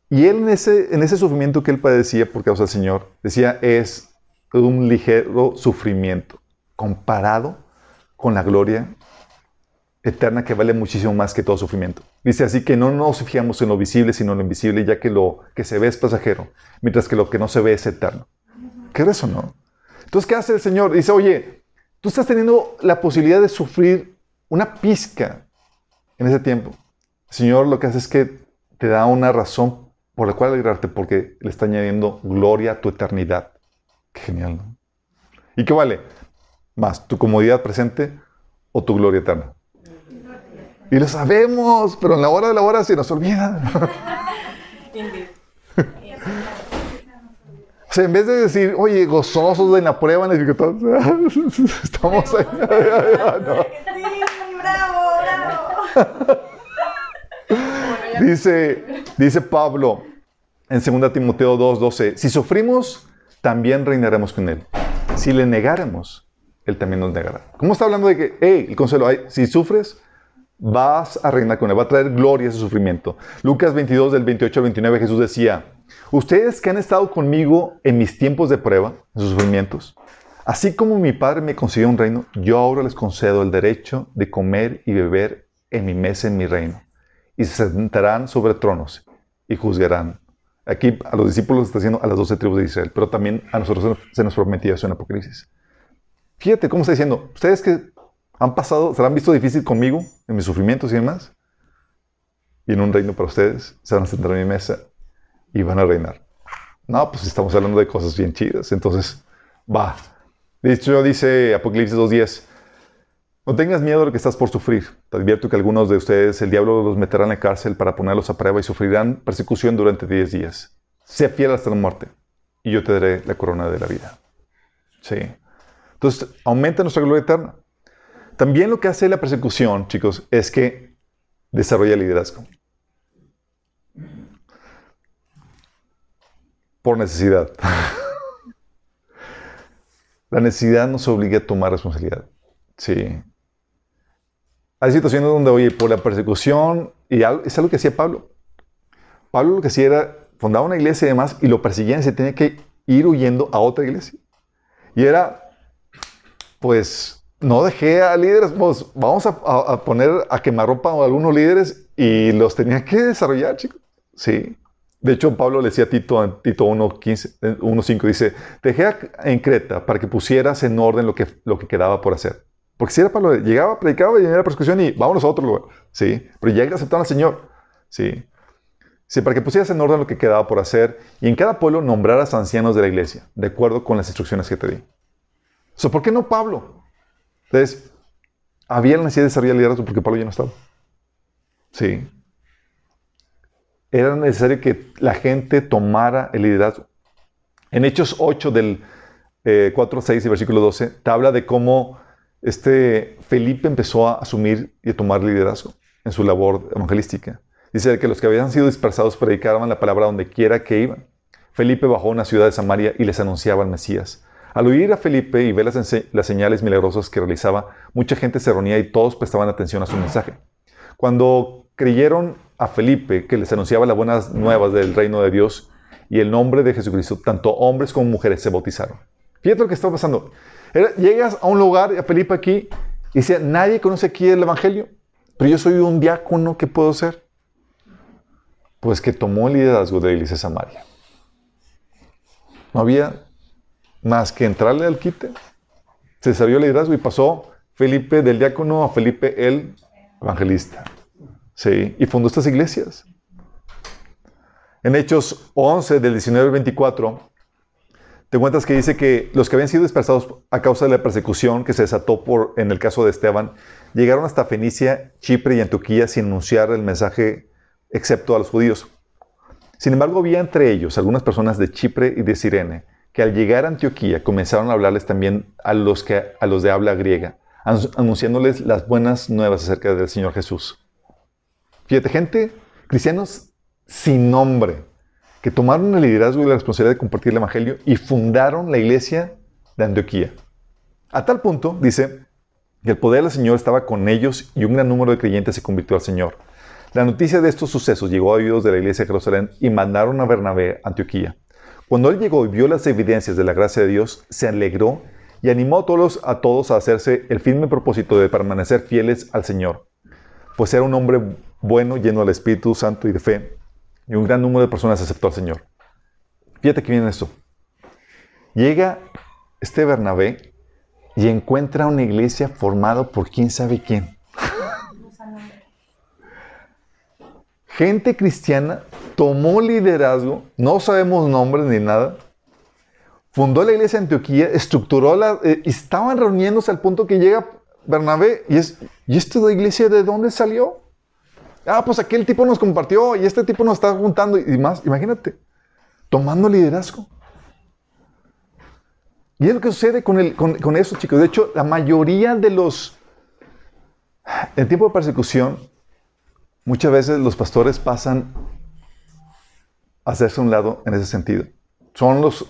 Y él en ese, en ese sufrimiento que él padecía por causa del Señor, decía, es un ligero sufrimiento comparado con la gloria eterna que vale muchísimo más que todo sufrimiento. Dice así que no nos fijamos en lo visible, sino en lo invisible, ya que lo que se ve es pasajero, mientras que lo que no se ve es eterno. ¿Qué es eso, no? Entonces, ¿qué hace el Señor? Dice, oye, tú estás teniendo la posibilidad de sufrir una pizca en ese tiempo. El Señor lo que hace es que te da una razón por la cual alegrarte, porque le está añadiendo gloria a tu eternidad. Qué genial, ¿no? ¿Y qué vale? Más, tu comodidad presente o tu gloria eterna. Y lo sabemos, pero en la hora de la hora se nos olvida. o sea, en vez de decir, oye, gozosos en la prueba, en el estamos ahí. dice, dice Pablo en 2 Timoteo 2:12, si sufrimos, también reinaremos con él. Si le negáramos, él también nos negará. ¿Cómo está hablando de que, hey, el consuelo, si sufres, vas a reinar con él, va a traer gloria a ese sufrimiento. Lucas 22 del 28 al 29 Jesús decía, ustedes que han estado conmigo en mis tiempos de prueba, en sus sufrimientos, así como mi Padre me concedió un reino, yo ahora les concedo el derecho de comer y beber en mi mesa en mi reino, y se sentarán sobre tronos y juzgarán. Aquí a los discípulos está diciendo a las doce tribus de Israel, pero también a nosotros se nos prometía eso en Apocalipsis. Fíjate cómo está diciendo, ustedes que han pasado, se han visto difícil conmigo, en mis sufrimientos y demás, y en un reino para ustedes, se van a sentar en mi mesa y van a reinar. No, pues estamos hablando de cosas bien chidas, entonces va. De hecho, dice Apocalipsis 2.10, no tengas miedo de lo que estás por sufrir. Te advierto que algunos de ustedes el diablo los meterá en la cárcel para ponerlos a prueba y sufrirán persecución durante 10 días. Sé fiel hasta la muerte y yo te daré la corona de la vida. Sí. Entonces, aumenta nuestra gloria eterna. También lo que hace la persecución, chicos, es que desarrolla liderazgo. Por necesidad. la necesidad nos obliga a tomar responsabilidad. Sí. Hay situaciones donde, oye, por la persecución, y es algo que hacía Pablo. Pablo lo que hacía era, fundaba una iglesia y demás, y lo perseguían y se tenía que ir huyendo a otra iglesia. Y era, pues, no dejé a líderes, pues vamos a, poner a quemarropa a algunos líderes y los tenía que desarrollar, chicos. Sí. De hecho, Pablo le decía a Tito, en Tito 1.5, eh, dice, dejé en Creta para que pusieras en orden lo que, lo que quedaba por hacer. Porque si era Pablo, llegaba, predicaba y la persecución y vámonos a otro lugar. Sí. Pero llega a aceptar al Señor. Sí. Sí, para que pusieras en orden lo que quedaba por hacer y en cada pueblo nombraras ancianos de la iglesia, de acuerdo con las instrucciones que te di. So, ¿Por qué no Pablo? Entonces, había la necesidad de desarrollar liderazgo porque Pablo ya no estaba. Sí. Era necesario que la gente tomara el liderazgo. En Hechos 8 del 4, eh, 6 y versículo 12, te habla de cómo este Felipe empezó a asumir y a tomar liderazgo en su labor evangelística. Dice que los que habían sido dispersados predicaban la palabra donde quiera que iban. Felipe bajó a una ciudad de Samaria y les anunciaba al Mesías. Al oír a Felipe y ver las, señales milagrosas que realizaba, mucha gente se reunía y todos prestaban atención a su mensaje. Cuando creyeron a Felipe que les anunciaba las buenas nuevas del reino de Dios y el nombre de Jesucristo, tanto hombres como mujeres se bautizaron. Fíjate lo que está pasando. Llegas a un lugar, a Felipe aquí, y dice, nadie conoce aquí el Evangelio, pero yo soy un diácono, ¿qué puedo ser? Pues que tomó el liderazgo de la iglesia Samaria. No había más que entrarle al quite. Se salió el liderazgo y pasó Felipe del diácono a Felipe el evangelista. Sí, y fundó estas iglesias. En Hechos 11, del 19 al 24, te cuentas que dice que los que habían sido dispersados a causa de la persecución que se desató por, en el caso de Esteban, llegaron hasta Fenicia, Chipre y Antioquía sin anunciar el mensaje excepto a los judíos. Sin embargo, había entre ellos algunas personas de Chipre y de Sirene que al llegar a Antioquía comenzaron a hablarles también a los, que, a los de habla griega, anunciándoles las buenas nuevas acerca del Señor Jesús. Fíjate, gente, cristianos sin nombre, que tomaron el liderazgo y la responsabilidad de compartir el Evangelio y fundaron la iglesia de Antioquía. A tal punto, dice, que el poder del Señor estaba con ellos y un gran número de creyentes se convirtió al Señor. La noticia de estos sucesos llegó a oídos de la iglesia de Jerusalén y mandaron a Bernabé a Antioquía. Cuando él llegó y vio las evidencias de la gracia de Dios, se alegró y animó a todos, a todos a hacerse el firme propósito de permanecer fieles al Señor, pues era un hombre bueno, lleno del Espíritu Santo y de fe, y un gran número de personas aceptó al Señor. Fíjate que viene esto. Llega este Bernabé y encuentra una iglesia formada por quién sabe quién. Gente cristiana tomó liderazgo, no sabemos nombres ni nada, fundó la iglesia de Antioquía, estructuró la... Eh, estaban reuniéndose al punto que llega Bernabé y es, ¿y esta iglesia de dónde salió? Ah, pues aquel tipo nos compartió y este tipo nos está juntando y más. Imagínate, tomando liderazgo. Y es lo que sucede con, el, con, eso, chicos. De hecho, la mayoría de los... En tiempo de persecución, muchas veces los pastores pasan a hacerse un lado en ese sentido. Son los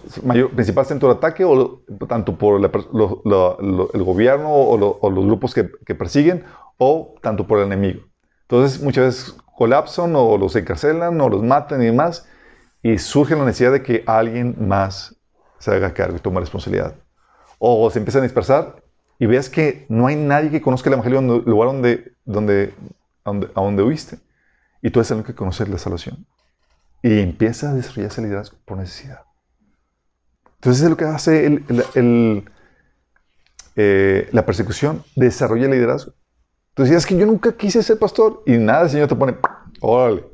principales centros de ataque, o tanto por el gobierno o, los grupos que, persiguen, o tanto por el enemigo. Entonces, muchas veces colapsan o los encarcelan o los matan y demás, y surge la necesidad de que alguien más se haga cargo y tome responsabilidad. O se empiezan a dispersar y ves que no hay nadie que conozca el Evangelio en el lugar donde, donde, a donde huiste. Y tú eres que conocer la salvación. Y empieza a desarrollarse el liderazgo por necesidad. Entonces es lo que hace eh, la persecución, desarrolla el liderazgo. Entonces es que yo nunca quise ser pastor y nada, el Señor te pone, órale.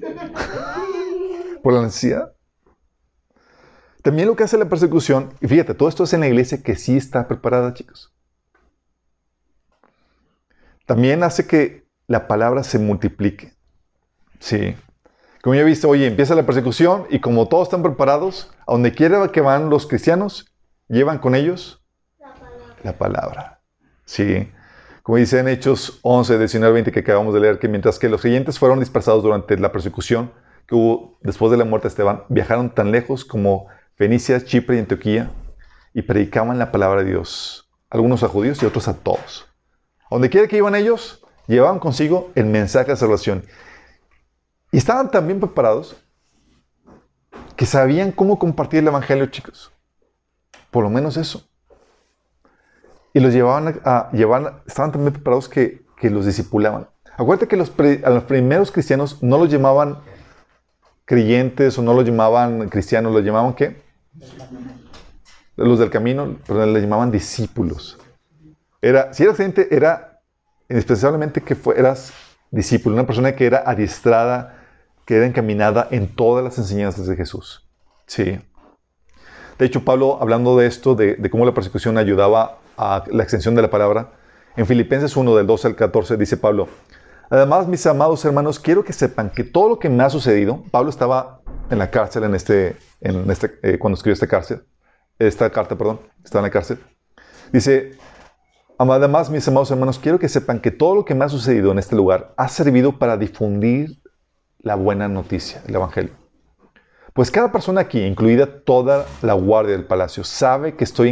por la necesidad. También lo que hace la persecución, y fíjate, todo esto es en la iglesia que sí está preparada, chicos. También hace que la palabra se multiplique. Sí. Como ya viste, oye, empieza la persecución y como todos están preparados, a donde quiera que van los cristianos, llevan con ellos la palabra. La palabra. Sí. Como dice en Hechos 11, 19, 20 que acabamos de leer, que mientras que los creyentes fueron dispersados durante la persecución que hubo después de la muerte de Esteban, viajaron tan lejos como Fenicia, Chipre y Antioquía, y predicaban la palabra de Dios, algunos a judíos y otros a todos. Donde quiera que iban ellos, llevaban consigo el mensaje de salvación. Y estaban tan bien preparados que sabían cómo compartir el Evangelio, chicos. Por lo menos eso. Y los llevaban a, llevar, estaban tan preparados que, que los discipulaban. Acuérdate que los a los primeros cristianos no los llamaban creyentes o no los llamaban cristianos, los llamaban qué? Los del camino, pero le llamaban discípulos. Era, si eras gente, era indispensablemente que fueras discípulo, una persona que era adiestrada, que era encaminada en todas las enseñanzas de Jesús. Sí. De hecho, Pablo, hablando de esto, de cómo la persecución ayudaba la extensión de la palabra, en Filipenses 1, del 12 al 14, dice Pablo, Además, mis amados hermanos, quiero que sepan que todo lo que me ha sucedido, Pablo estaba en la cárcel en este, en este, eh, cuando escribió esta cárcel, esta carta, perdón, estaba en la cárcel. Dice, además, mis amados hermanos, quiero que sepan que todo lo que me ha sucedido en este lugar ha servido para difundir la buena noticia, el Evangelio. Pues cada persona aquí, incluida toda la guardia del palacio, sabe que estoy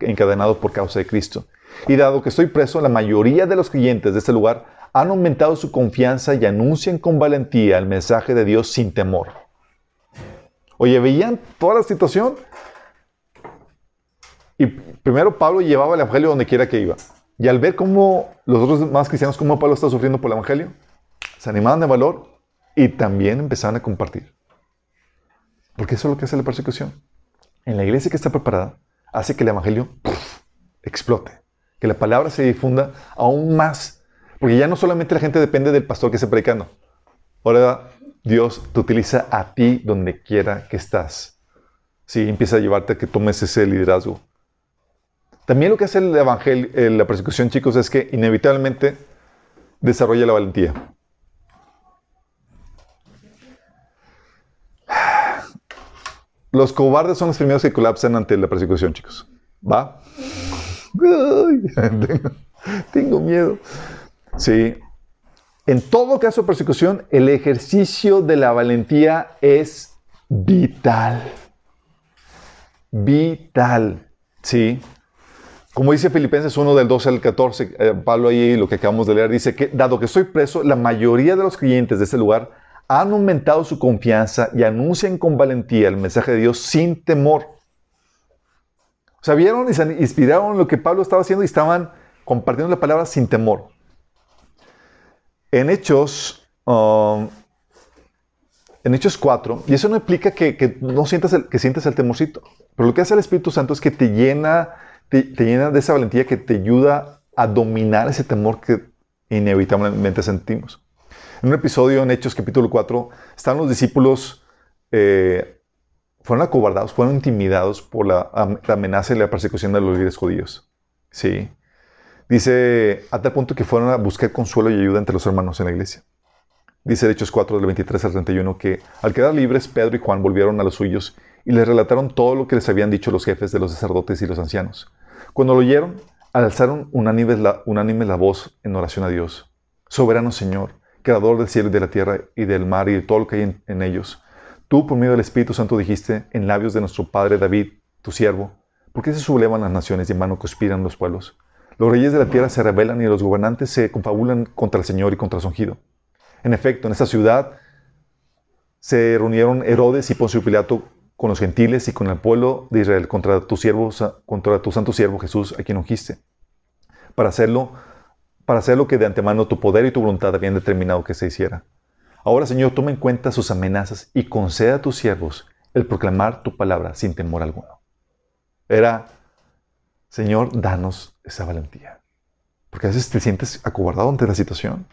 encadenado por causa de Cristo. Y dado que estoy preso, la mayoría de los creyentes de este lugar han aumentado su confianza y anuncian con valentía el mensaje de Dios sin temor. Oye, veían toda la situación y primero Pablo llevaba el evangelio donde quiera que iba. Y al ver cómo los otros más cristianos, cómo Pablo está sufriendo por el evangelio, se animaban de valor y también empezaban a compartir. Porque eso es lo que hace la persecución. En la iglesia que está preparada, hace que el evangelio explote, que la palabra se difunda aún más porque ya no solamente la gente depende del pastor que esté predicando. Ahora Dios te utiliza a ti donde quiera que estás. Sí, empieza a llevarte a que tomes ese liderazgo. También lo que hace el evangelio, eh, la persecución, chicos, es que inevitablemente desarrolla la valentía. Los cobardes son los primeros que colapsan ante la persecución, chicos. ¿Va? tengo miedo. Sí. En todo caso de persecución, el ejercicio de la valentía es vital. Vital. ¿Sí? Como dice Filipenses 1 del 12 al 14, eh, Pablo ahí lo que acabamos de leer dice que dado que estoy preso, la mayoría de los creyentes de este lugar han aumentado su confianza y anuncian con valentía el mensaje de Dios sin temor. O sea, vieron y se inspiraron lo que Pablo estaba haciendo y estaban compartiendo la palabra sin temor. En Hechos, um, en Hechos 4, y eso no implica que, no sientas el, que sientas el temorcito, pero lo que hace el Espíritu Santo es que te llena, te, llena de esa valentía que te ayuda a dominar ese temor que inevitablemente sentimos. En un episodio en Hechos capítulo 4, están los discípulos, eh, fueron acobardados, fueron intimidados por la, amenaza y la persecución de los líderes judíos. Sí. Dice, a tal punto que fueron a buscar consuelo y ayuda entre los hermanos en la iglesia. Dice Hechos 4, del 23 al 31, que al quedar libres, Pedro y Juan volvieron a los suyos y les relataron todo lo que les habían dicho los jefes de los sacerdotes y los ancianos. Cuando lo oyeron, alzaron unánime la, unánime la voz en oración a Dios. Soberano Señor, Creador del cielo y de la tierra y del mar y de todo lo que hay en, ellos. Tú, por medio del Espíritu Santo, dijiste en labios de nuestro Padre David, tu siervo, ¿por qué se sublevan las naciones y en vano conspiran los pueblos? Los reyes de la tierra se rebelan y los gobernantes se confabulan contra el Señor y contra su ungido. En efecto, en esta ciudad se reunieron Herodes y Poncio Pilato con los gentiles y con el pueblo de Israel contra tu siervo, contra tu santo siervo Jesús, a quien ungiste, para hacerlo, para hacer lo que de antemano tu poder y tu voluntad habían determinado que se hiciera. Ahora, Señor, toma en cuenta sus amenazas y conceda a tus siervos el proclamar tu palabra sin temor alguno. Era Señor, danos esa valentía. Porque a veces te sientes acobardado ante la situación.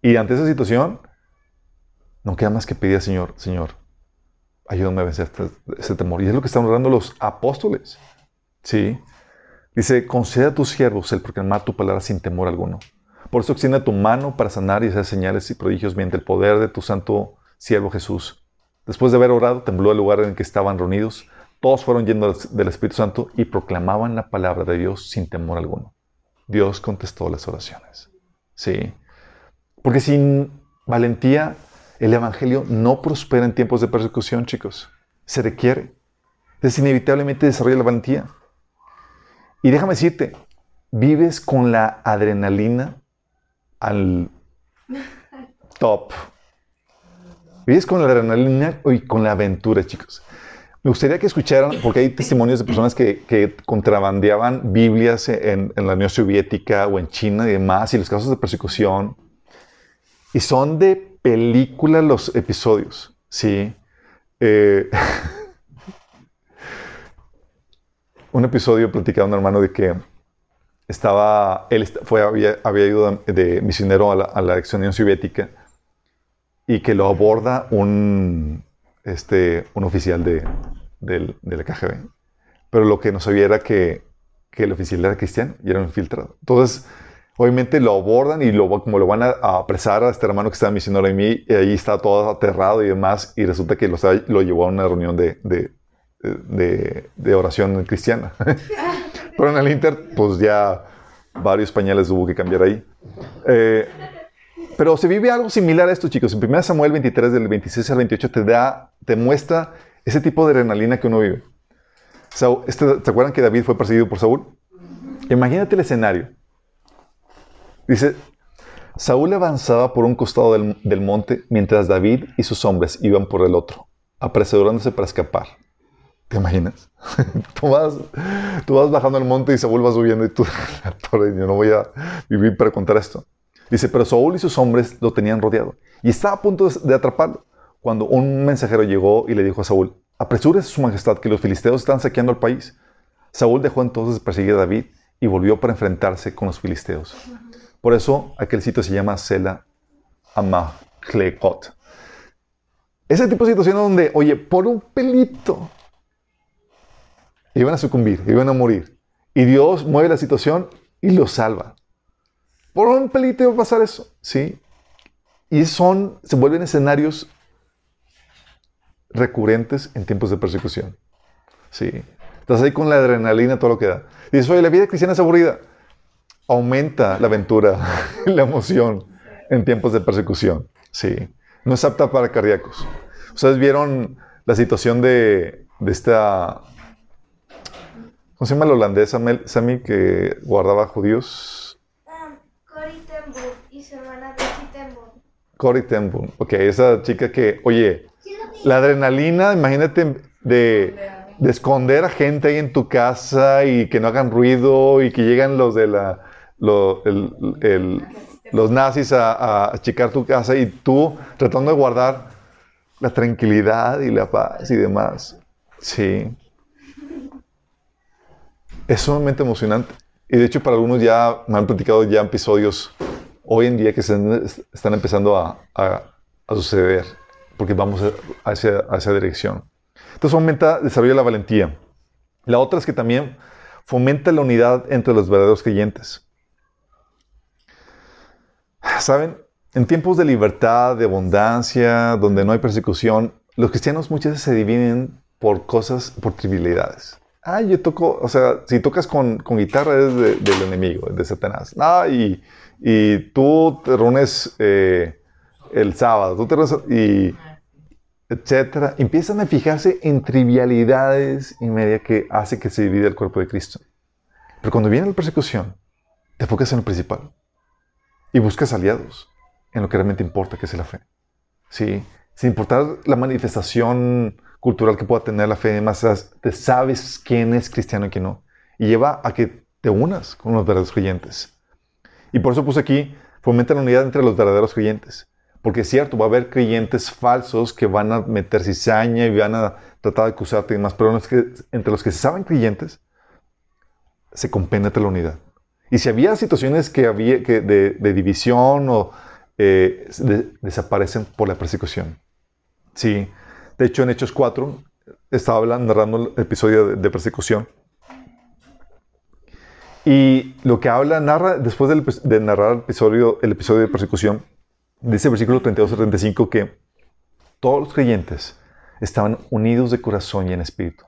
Y ante esa situación, no queda más que pedir al Señor, Señor, ayúdame a vencer este, ese temor. Y es lo que están orando los apóstoles. ¿Sí? Dice, conceda a tus siervos el proclamar tu palabra sin temor alguno. Por eso extiende tu mano para sanar y hacer señales y prodigios mediante el poder de tu santo siervo Jesús. Después de haber orado, tembló el lugar en que estaban reunidos. Todos fueron llenos del Espíritu Santo y proclamaban la palabra de Dios sin temor alguno. Dios contestó las oraciones. Sí. Porque sin valentía, el Evangelio no prospera en tiempos de persecución, chicos. Se requiere. Es inevitablemente desarrolla la valentía. Y déjame decirte, vives con la adrenalina al top. Vives con la adrenalina y con la aventura, chicos. Me gustaría que escucharan, porque hay testimonios de personas que, contrabandeaban Biblias en, la Unión Soviética o en China y demás, y los casos de persecución. Y son de película los episodios, ¿sí? Eh, un episodio platicaba un hermano de que estaba, él fue, había, ido de, misionero a la, a la Unión Soviética y que lo aborda un, este, un oficial de, la KGB. Pero lo que no sabía era que, el oficial era cristiano y era un infiltrado. Entonces, obviamente lo abordan y lo, como lo van a, apresar a este hermano que estaba misionero en mí, y ahí está todo aterrado y demás, y resulta que lo, lo llevó a una reunión de, de, oración cristiana. Pero en el Inter, pues ya varios pañales hubo que cambiar ahí. Eh, pero se vive algo similar a esto, chicos. En 1 Samuel 23, del 26 al 28, te, da, te muestra ese tipo de adrenalina que uno vive. Este, ¿Se acuerdan que David fue perseguido por Saúl? Imagínate el escenario. Dice, Saúl avanzaba por un costado del, monte mientras David y sus hombres iban por el otro, apresurándose para escapar. ¿Te imaginas? tú, vas, tú vas bajando el monte y Saúl va subiendo y tú, yo no voy a vivir para contar esto. Dice, pero Saúl y sus hombres lo tenían rodeado y estaba a punto de atraparlo cuando un mensajero llegó y le dijo a Saúl, apresúrese su majestad que los filisteos están saqueando el país. Saúl dejó entonces de perseguir a David y volvió para enfrentarse con los filisteos. Por eso aquel sitio se llama Sela Amahlekot. Ese tipo de situación donde, oye, por un pelito, iban a sucumbir, iban a morir. Y Dios mueve la situación y los salva. Por un pelito va a pasar eso, ¿sí? Y son, se vuelven escenarios recurrentes en tiempos de persecución. Sí. Estás ahí con la adrenalina, todo lo que da. Y dices, oye, la vida cristiana es aburrida. Aumenta la aventura, la emoción en tiempos de persecución. Sí. No es apta para cardíacos. Ustedes vieron la situación de, de esta... ¿Cómo se llama la holandesa, Sammy, que guardaba judíos? Um, Cory y su hermana Bessie Ten Boom. Cory Ten Boom. Ok, esa chica que, oye, la adrenalina, imagínate de, de esconder a gente ahí en tu casa y que no hagan ruido y que llegan los de la... lo- el- el- los nazis a, a achicar tu casa y tú tratando de guardar la tranquilidad y la paz y demás. Sí. Es sumamente emocionante. Y de hecho para algunos ya me han platicado ya episodios hoy en día que se están empezando a, suceder porque vamos hacia, a esa dirección. Entonces fomenta, desarrolla la valentía. La otra es que también fomenta la unidad entre los verdaderos creyentes. Saben, en tiempos de libertad, de abundancia, donde no hay persecución, los cristianos muchas veces se dividen por cosas, por trivialidades. Ah, yo toco, o sea, si tocas con, con guitarra es de- del enemigo, de Satanás. Ah, y, y tú te reúnes eh, el sábado, tú te reúnes y etcétera. Empiezan a fijarse en trivialidades y media que hace que se divide el cuerpo de Cristo. Pero cuando viene la persecución, te enfocas en lo principal y buscas aliados en lo que realmente importa, que es la fe. Sí, sin importar la manifestación cultural que pueda tener la fe, además te sabes quién es cristiano y quién no. Y lleva a que te unas con los verdaderos creyentes. Y por eso puse aquí, fomenta la unidad entre los verdaderos creyentes. Porque es cierto, va a haber creyentes falsos que van a meter cizaña y van a tratar de acusarte y demás, pero los que, entre los que se saben creyentes, se compenetra la unidad. Y si había situaciones que había que de, división o eh, de- desaparecen por la persecución. Sí. De hecho, en Hechos 4, estaba narrando el episodio de, persecución. Y lo que habla, narra, después de narrar el episodio, el episodio de persecución, dice el versículo 32 al 35 que todos los creyentes estaban unidos de corazón y en espíritu.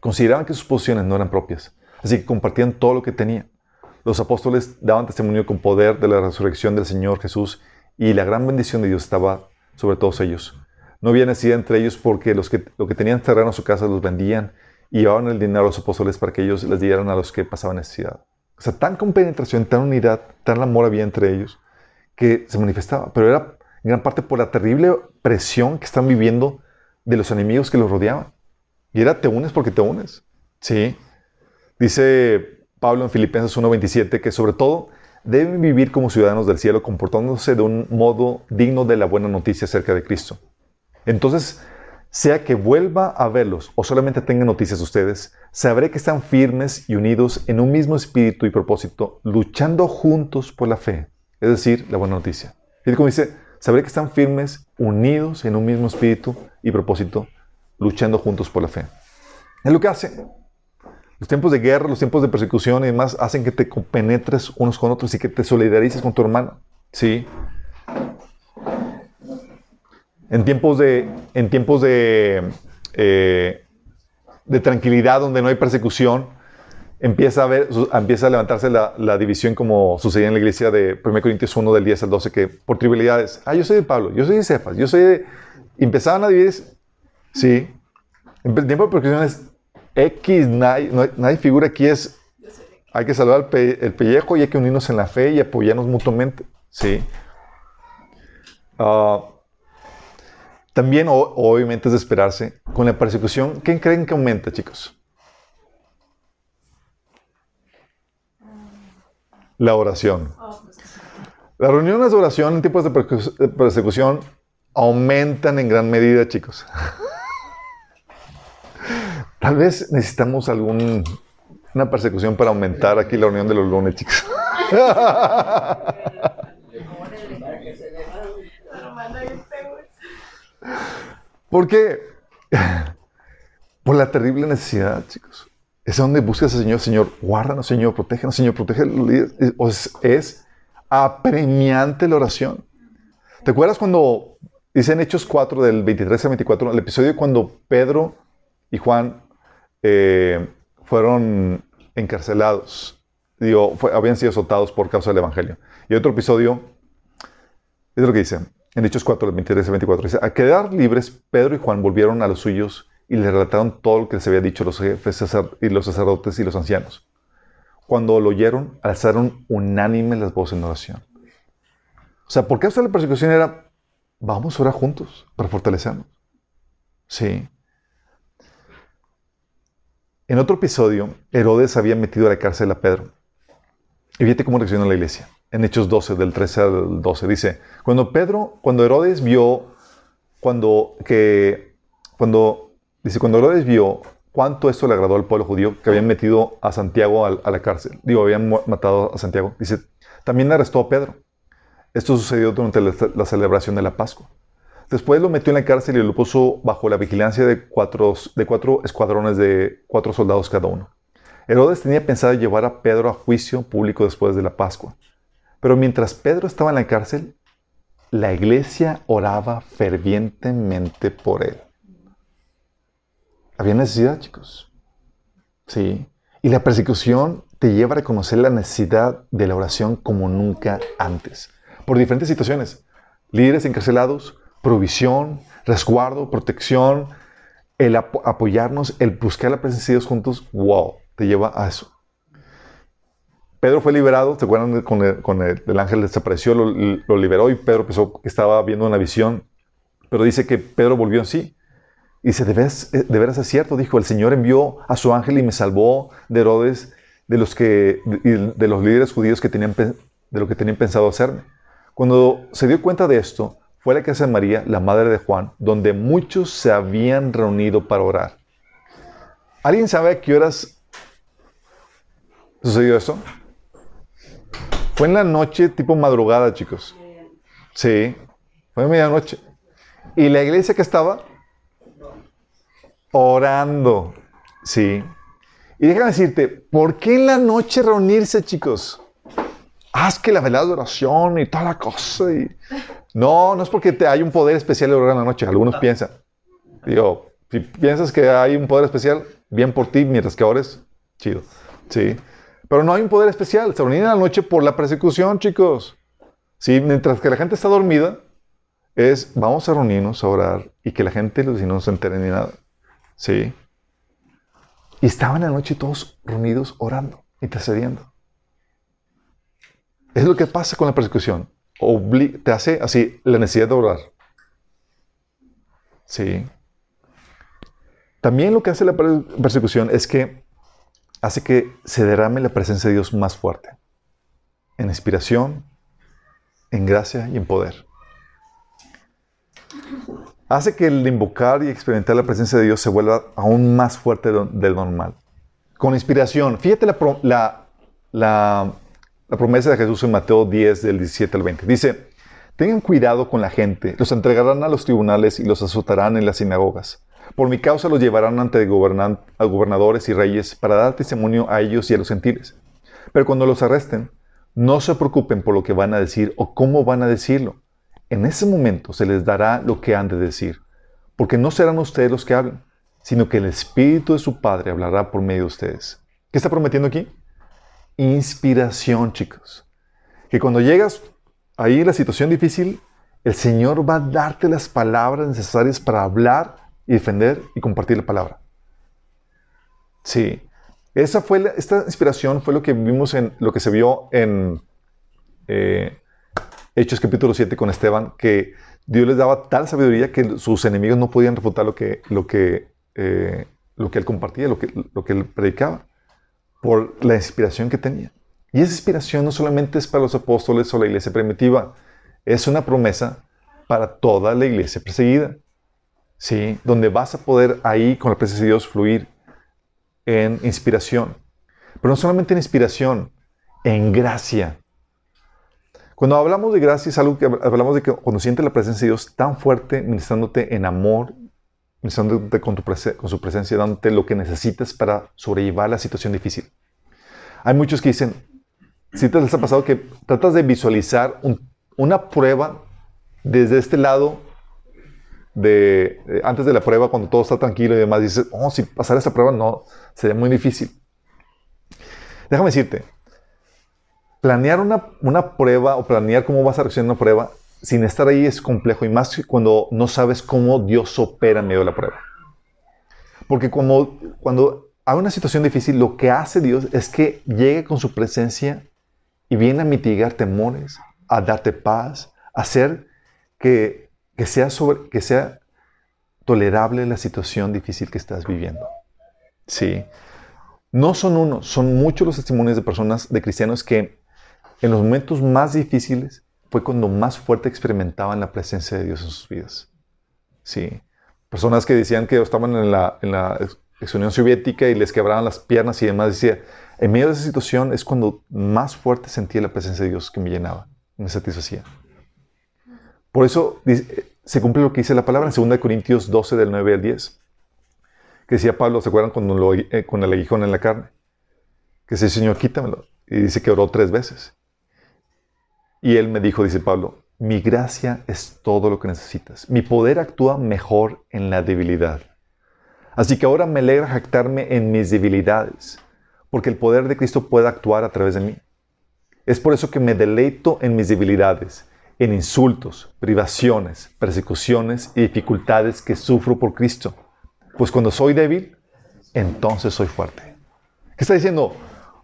Consideraban que sus posiciones no eran propias, así que compartían todo lo que tenían. Los apóstoles daban testimonio con poder de la resurrección del Señor Jesús y la gran bendición de Dios estaba sobre todos ellos. No había necesidad entre ellos porque los que, lo que tenían terreno en su casa los vendían y llevaban el dinero a los apóstoles para que ellos les dieran a los que pasaban necesidad. O sea, tan compenetración, tan unidad, tan amor había entre ellos que se manifestaba, pero era en gran parte por la terrible presión que están viviendo de los enemigos que los rodeaban. Y era te unes porque te unes. Sí. Dice Pablo en Filipenses 1:27 que sobre todo deben vivir como ciudadanos del cielo comportándose de un modo digno de la buena noticia acerca de Cristo. Entonces, sea que vuelva a verlos o solamente tenga noticias de ustedes, sabré que están firmes y unidos en un mismo espíritu y propósito, luchando juntos por la fe, es decir, la buena noticia. Y como dice, sabré que están firmes, unidos en un mismo espíritu y propósito, luchando juntos por la fe. Es lo que hace. Los tiempos de guerra, los tiempos de persecución y demás hacen que te compenetres unos con otros y que te solidarices con tu hermano. Sí. En tiempos de, en tiempos de, eh, de tranquilidad, donde no hay persecución, empieza a, ver, empieza a levantarse la, la división como sucedía en la iglesia de 1 Corintios 1 del 10 al 12, que por trivialidades, ah, yo soy de Pablo, yo soy de Cefas, yo soy de... Empezaban a dividir, sí, en tiempo de persecución es X, hay, no hay figura aquí, es... Hay que salvar el, el pellejo y hay que unirnos en la fe y apoyarnos mutuamente, sí. Ah, también, obviamente, es de esperarse, con la persecución, ¿qué creen que aumenta, chicos? La oración. Las reuniones de oración en tiempos de persecución aumentan en gran medida, chicos. Tal vez necesitamos algún, una persecución para aumentar aquí la reunión de los lunes, chicos. ¿Por qué? Por la terrible necesidad, chicos. Es donde buscas al Señor, Señor, guárdanos, Señor, protégenos, Señor, protege. Es, apremiante la oración. ¿Te acuerdas cuando dice en Hechos 4, del 23 al 24, el episodio cuando Pedro y Juan eh, fueron encarcelados? Digo, habían sido azotados por causa del Evangelio. Y otro episodio, es lo que dice. En Hechos 4, 23 y 24. Dice, a quedar libres, Pedro y Juan volvieron a los suyos y le relataron todo lo que les había dicho los jefes y los sacerdotes y los ancianos. Cuando lo oyeron, alzaron unánime las voces en oración. O sea, ¿por qué hasta la persecución era, vamos a orar juntos para fortalecernos? Sí. En otro episodio, Herodes había metido a la cárcel a Pedro. Y fíjate cómo reacciona la iglesia. En Hechos 12, del 13 al 12, dice, cuando Pedro, cuando Herodes vio, cuando, que, cuando, dice, cuando Herodes vio cuánto esto le agradó al pueblo judío, que habían metido a Santiago a, la cárcel, digo, habían matado a Santiago, dice, también arrestó a Pedro. Esto sucedió durante la celebración de la Pascua. Después lo metió en la cárcel y lo puso bajo la vigilancia de cuatro, de cuatro escuadrones de cuatro soldados cada uno. Herodes tenía pensado llevar a Pedro a juicio público después de la Pascua. Pero mientras Pedro estaba en la cárcel, la iglesia oraba fervientemente por él. Había necesidad, chicos. Sí. Y la persecución te lleva a reconocer la necesidad de la oración como nunca antes. Por diferentes situaciones. Líderes encarcelados, provisión, resguardo, protección, el apoyarnos, el buscar la presencia de Dios juntos, wow, te lleva a eso. Pedro fue liberado, ¿se acuerdan? Con el, ángel desapareció, lo, liberó y Pedro pensó que estaba viendo una visión, pero dice que Pedro volvió en sí. Y dice, de veras, eh, es cierto, dijo, el Señor envió a su ángel y me salvó de Herodes, de los, que, de los líderes judíos que tenían, de lo que tenían pensado hacerme. Cuando se dio cuenta de esto, fue a la casa de María, la madre de Juan, donde muchos se habían reunido para orar. ¿Alguien sabe a qué horas sucedió esto? Fue en la noche, tipo madrugada, chicos. Sí, fue en medianoche. ¿Y la iglesia que estaba? Orando. Sí. Y déjame decirte, ¿por qué en la noche reunirse, chicos? Haz que la velada de oración y toda la cosa. Y... No, no es porque te hay un poder especial de orar en la noche. Algunos ah. piensan. Digo, si piensas que hay un poder especial, bien por ti, mientras que ores, chido. Sí. Pero no hay un poder especial. Se reúnen en la noche por la persecución, chicos. Sí, mientras que la gente está dormida, es vamos a reunirnos a orar y que la gente los no se entere ni nada. Sí. Y estaban en la noche todos reunidos orando, intercediendo. Es lo que pasa con la persecución te hace así la necesidad de orar. Sí. También lo que hace la persecución es que hace que se derrame la presencia de Dios más fuerte. En inspiración, en gracia y en poder. Hace que el invocar y experimentar la presencia de Dios se vuelva aún más fuerte del normal. Con inspiración. Fíjate la, la promesa de Jesús en Mateo 10, del 17 al 20. Dice, tengan cuidado con la gente, los entregarán a los tribunales y los azotarán en las sinagogas. Por mi causa los llevarán ante gobernadores y reyes para dar testimonio a ellos y a los gentiles. Pero cuando los arresten, no se preocupen por lo que van a decir o cómo van a decirlo. En ese momento se les dará lo que han de decir, porque no serán ustedes los que hablen, sino que el Espíritu de su Padre hablará por medio de ustedes. ¿Qué está prometiendo aquí? inspiración, chicos. Que cuando llegas ahí en la situación difícil, el Señor va a darte las palabras necesarias para hablar y defender y compartir la palabra. Sí. Esa fue esta inspiración fue lo que vimos en lo que se vio en eh, Hechos capítulo 7 con Esteban, que Dios les daba tal sabiduría que sus enemigos no podían refutar lo que, lo que, eh, lo que él compartía, lo que, lo que él predicaba por la inspiración que tenía. Y esa inspiración no solamente es para los apóstoles o la iglesia primitiva, es una promesa para toda la iglesia perseguida. ¿Sí? Donde vas a poder ahí con la presencia de Dios fluir en inspiración. Pero no solamente en inspiración, en gracia. Cuando hablamos de gracia es algo que hablamos de que cuando sientes la presencia de Dios tan fuerte, ministrándote en amor ministrándote con, tu con su presencia, dándote lo que necesitas para sobrellevar la situación difícil. Hay muchos que dicen, si te les ha pasado que tratas de visualizar una prueba desde este lado, de, antes de la prueba, cuando todo está tranquilo y demás, dices, oh, si pasara esta prueba, no, sería muy difícil. Déjame decirte, planear una, una prueba o planear cómo vas a reaccionar a una prueba sin estar ahí es complejo y más cuando no sabes cómo Dios opera en medio de la prueba. Porque como, cuando hay una situación difícil, lo que hace Dios es que llegue con su presencia y viene a mitigar temores, a darte paz, a hacer que, que, sea, sobre, que sea tolerable la situación difícil que estás viviendo. Sí. No son uno, son muchos los testimonios de personas, de cristianos que en los momentos más difíciles fue cuando más fuerte experimentaban la presencia de Dios en sus vidas. Sí. Personas que decían que estaban en la, en la ex Unión Soviética y les quebraban las piernas y demás. Decía, en medio de esa situación es cuando más fuerte sentía la presencia de Dios que me llenaba, me satisfacía. Por eso se cumple lo que dice la palabra en 2 Corintios 12, del 9 al 10. Que decía Pablo, ¿se acuerdan eh, con el aguijón en la carne? Que dice, Señor, quítamelo. Y dice que oró tres veces. Y él me dijo, dice Pablo, mi gracia es todo lo que necesitas. Mi poder actúa mejor en la debilidad. Así que ahora me alegra jactarme en mis debilidades, porque el poder de Cristo puede actuar a través de mí. Es por eso que me deleito en mis debilidades, en insultos, privaciones, persecuciones y dificultades que sufro por Cristo. Pues cuando soy débil, entonces soy fuerte. ¿Qué está diciendo?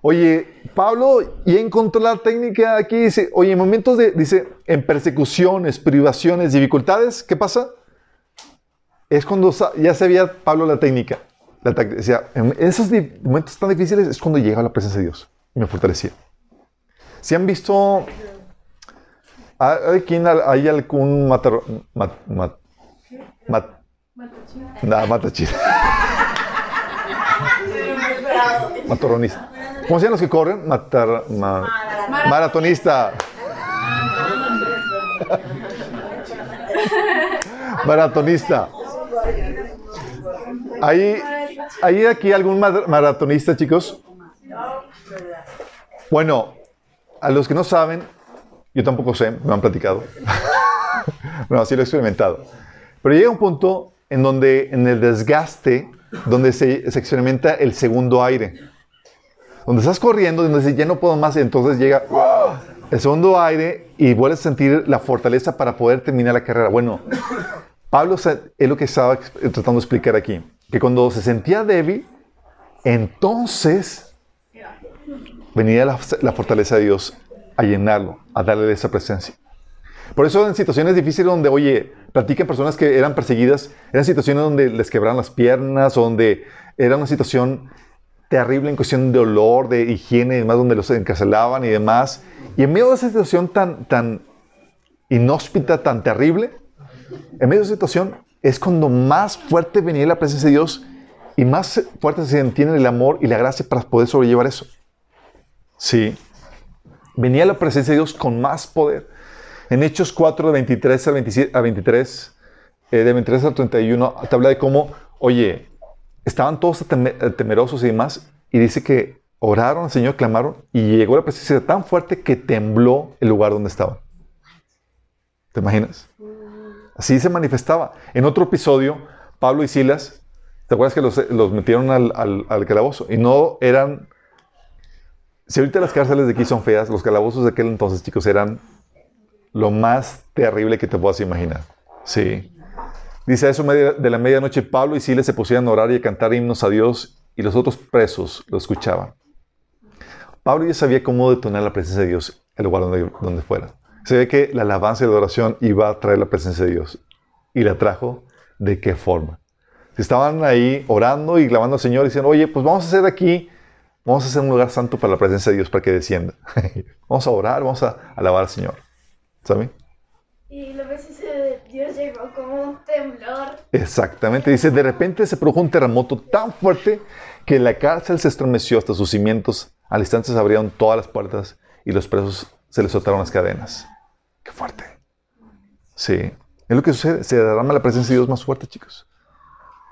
Oye, Pablo ya encontró la técnica aquí, dice, oye, en momentos de, dice, en persecuciones, privaciones, dificultades, ¿qué pasa? Es cuando ya sabía Pablo la técnica. La en esos momentos tan difíciles es cuando llega la presencia de Dios y me fortalecía. Si han visto, ¿hay, quién, hay algún matar, mat, mat, mat. Matoronista. ¿Cómo se llaman los que corren? Matar, maratonista. Maratonista. ¿Hay, ¿Hay aquí algún maratonista, chicos? Bueno, a los que no saben, yo tampoco sé, me han platicado. bueno, así lo he experimentado. Pero llega un punto en donde en el desgaste, donde se, se experimenta el segundo aire donde estás corriendo, donde dices, ya no puedo más, y entonces llega el segundo aire y vuelves a sentir la fortaleza para poder terminar la carrera. Bueno, Pablo es lo que estaba tratando de explicar aquí, que cuando se sentía débil, entonces venía la, la fortaleza de Dios a llenarlo, a darle esa presencia. Por eso en situaciones difíciles donde, oye, platican personas que eran perseguidas, eran situaciones donde les quebraban las piernas, donde era una situación terrible en cuestión de olor, de higiene y demás, donde los encarcelaban y demás. Y en medio de esa situación tan, tan inhóspita, tan terrible, en medio de esa situación es cuando más fuerte venía la presencia de Dios y más fuerte se entiende el amor y la gracia para poder sobrellevar eso. Sí. Venía la presencia de Dios con más poder. En Hechos 4, de 23 a, 27, a 23, eh, de 23 al 31, te habla de cómo, oye, estaban todos temerosos y demás, y dice que oraron al Señor, clamaron, y llegó la presencia tan fuerte que tembló el lugar donde estaban. ¿Te imaginas? Así se manifestaba. En otro episodio, Pablo y Silas, ¿te acuerdas que los, metieron al, calabozo? Y no eran... Si ahorita las cárceles de aquí son feas, los calabozos de aquel entonces, chicos, eran lo más terrible que te puedas imaginar. Sí. Dice a eso de la medianoche, Pablo y Silas se pusieron a orar y a cantar himnos a Dios y los otros presos lo escuchaban. Pablo ya sabía cómo detonar la presencia de Dios en el lugar donde, donde fuera. Se ve que la alabanza y la adoración iba a traer la presencia de Dios. Y la trajo de qué forma. Estaban ahí orando y clamando al Señor y diciendo, oye, pues vamos a hacer aquí, vamos a hacer un lugar santo para la presencia de Dios para que descienda. vamos a orar, vamos a alabar al Señor. ¿Saben? Y lo ves Dios llegó como un temblor. Exactamente, dice, de repente se produjo un terremoto tan fuerte que la cárcel se estremeció hasta sus cimientos. Al instante se abrieron todas las puertas y los presos se les soltaron las cadenas. Qué fuerte. Sí, es lo que sucede, se derrama la presencia de Dios más fuerte, chicos.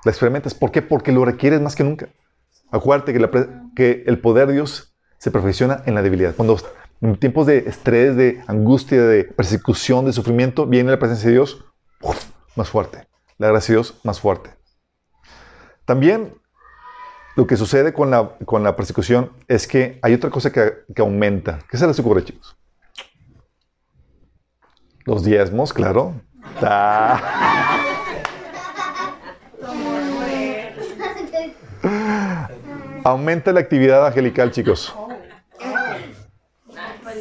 La experimentas. ¿Por qué? Porque lo requieres más que nunca. Acuérdate que, que el poder de Dios se perfecciona en la debilidad. Cuando en tiempos de estrés, de angustia, de persecución, de sufrimiento, viene la presencia de Dios más fuerte. La gracia de Dios más fuerte. También lo que sucede con la, con la persecución es que hay otra cosa que, que aumenta. ¿Qué se les ocurre, chicos? Los diezmos, claro. Ah. Aumenta la actividad angelical, chicos.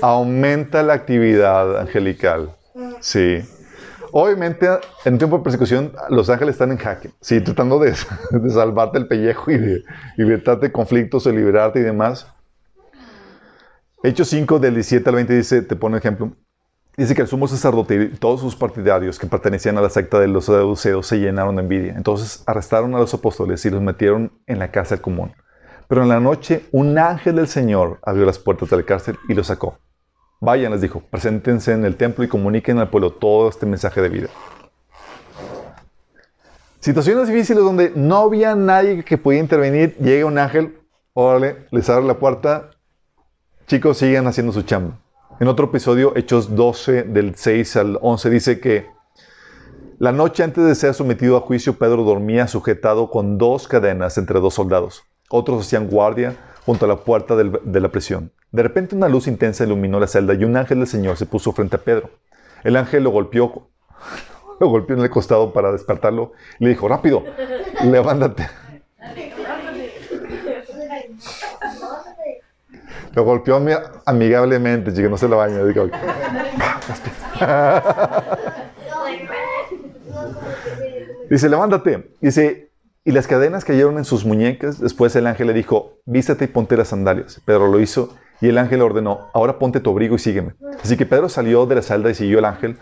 Aumenta la actividad angelical. Sí. Obviamente, en tiempo de persecución, los ángeles están en jaque. Sí, tratando de, salvarte el pellejo y de libertarte de conflictos, de liberarte y demás. Hechos 5, del 17 al 20, dice, te pone ejemplo. Dice que el sumo sacerdote y todos sus partidarios que pertenecían a la secta de los saduceos se llenaron de envidia. Entonces arrestaron a los apóstoles y los metieron en la cárcel común. Pero en la noche un ángel del Señor abrió las puertas de la cárcel y los sacó. Vayan, les dijo, preséntense en el templo y comuniquen al pueblo todo este mensaje de vida. Situaciones difíciles donde no había nadie que pudiera intervenir, llega un ángel, órale, les abre la puerta, chicos, sigan haciendo su chamba. En otro episodio, Hechos 12, del 6 al 11, dice que la noche antes de ser sometido a juicio, Pedro dormía sujetado con dos cadenas entre dos soldados. Otros hacían guardia junto a la puerta de la prisión. De repente una luz intensa iluminó la celda y un ángel del Señor se puso frente a Pedro. El ángel lo golpeó, lo golpeó en el costado para despertarlo y le dijo, rápido, levántate. Lo golpeó amigablemente, chica, no se la baña. Dice, levántate. Dice, y las cadenas cayeron en sus muñecas. Después el ángel le dijo, vístate y ponte las sandalias. Pedro lo hizo y el ángel ordenó, ahora ponte tu abrigo y sígueme. Así que Pedro salió de la salda y siguió al ángel,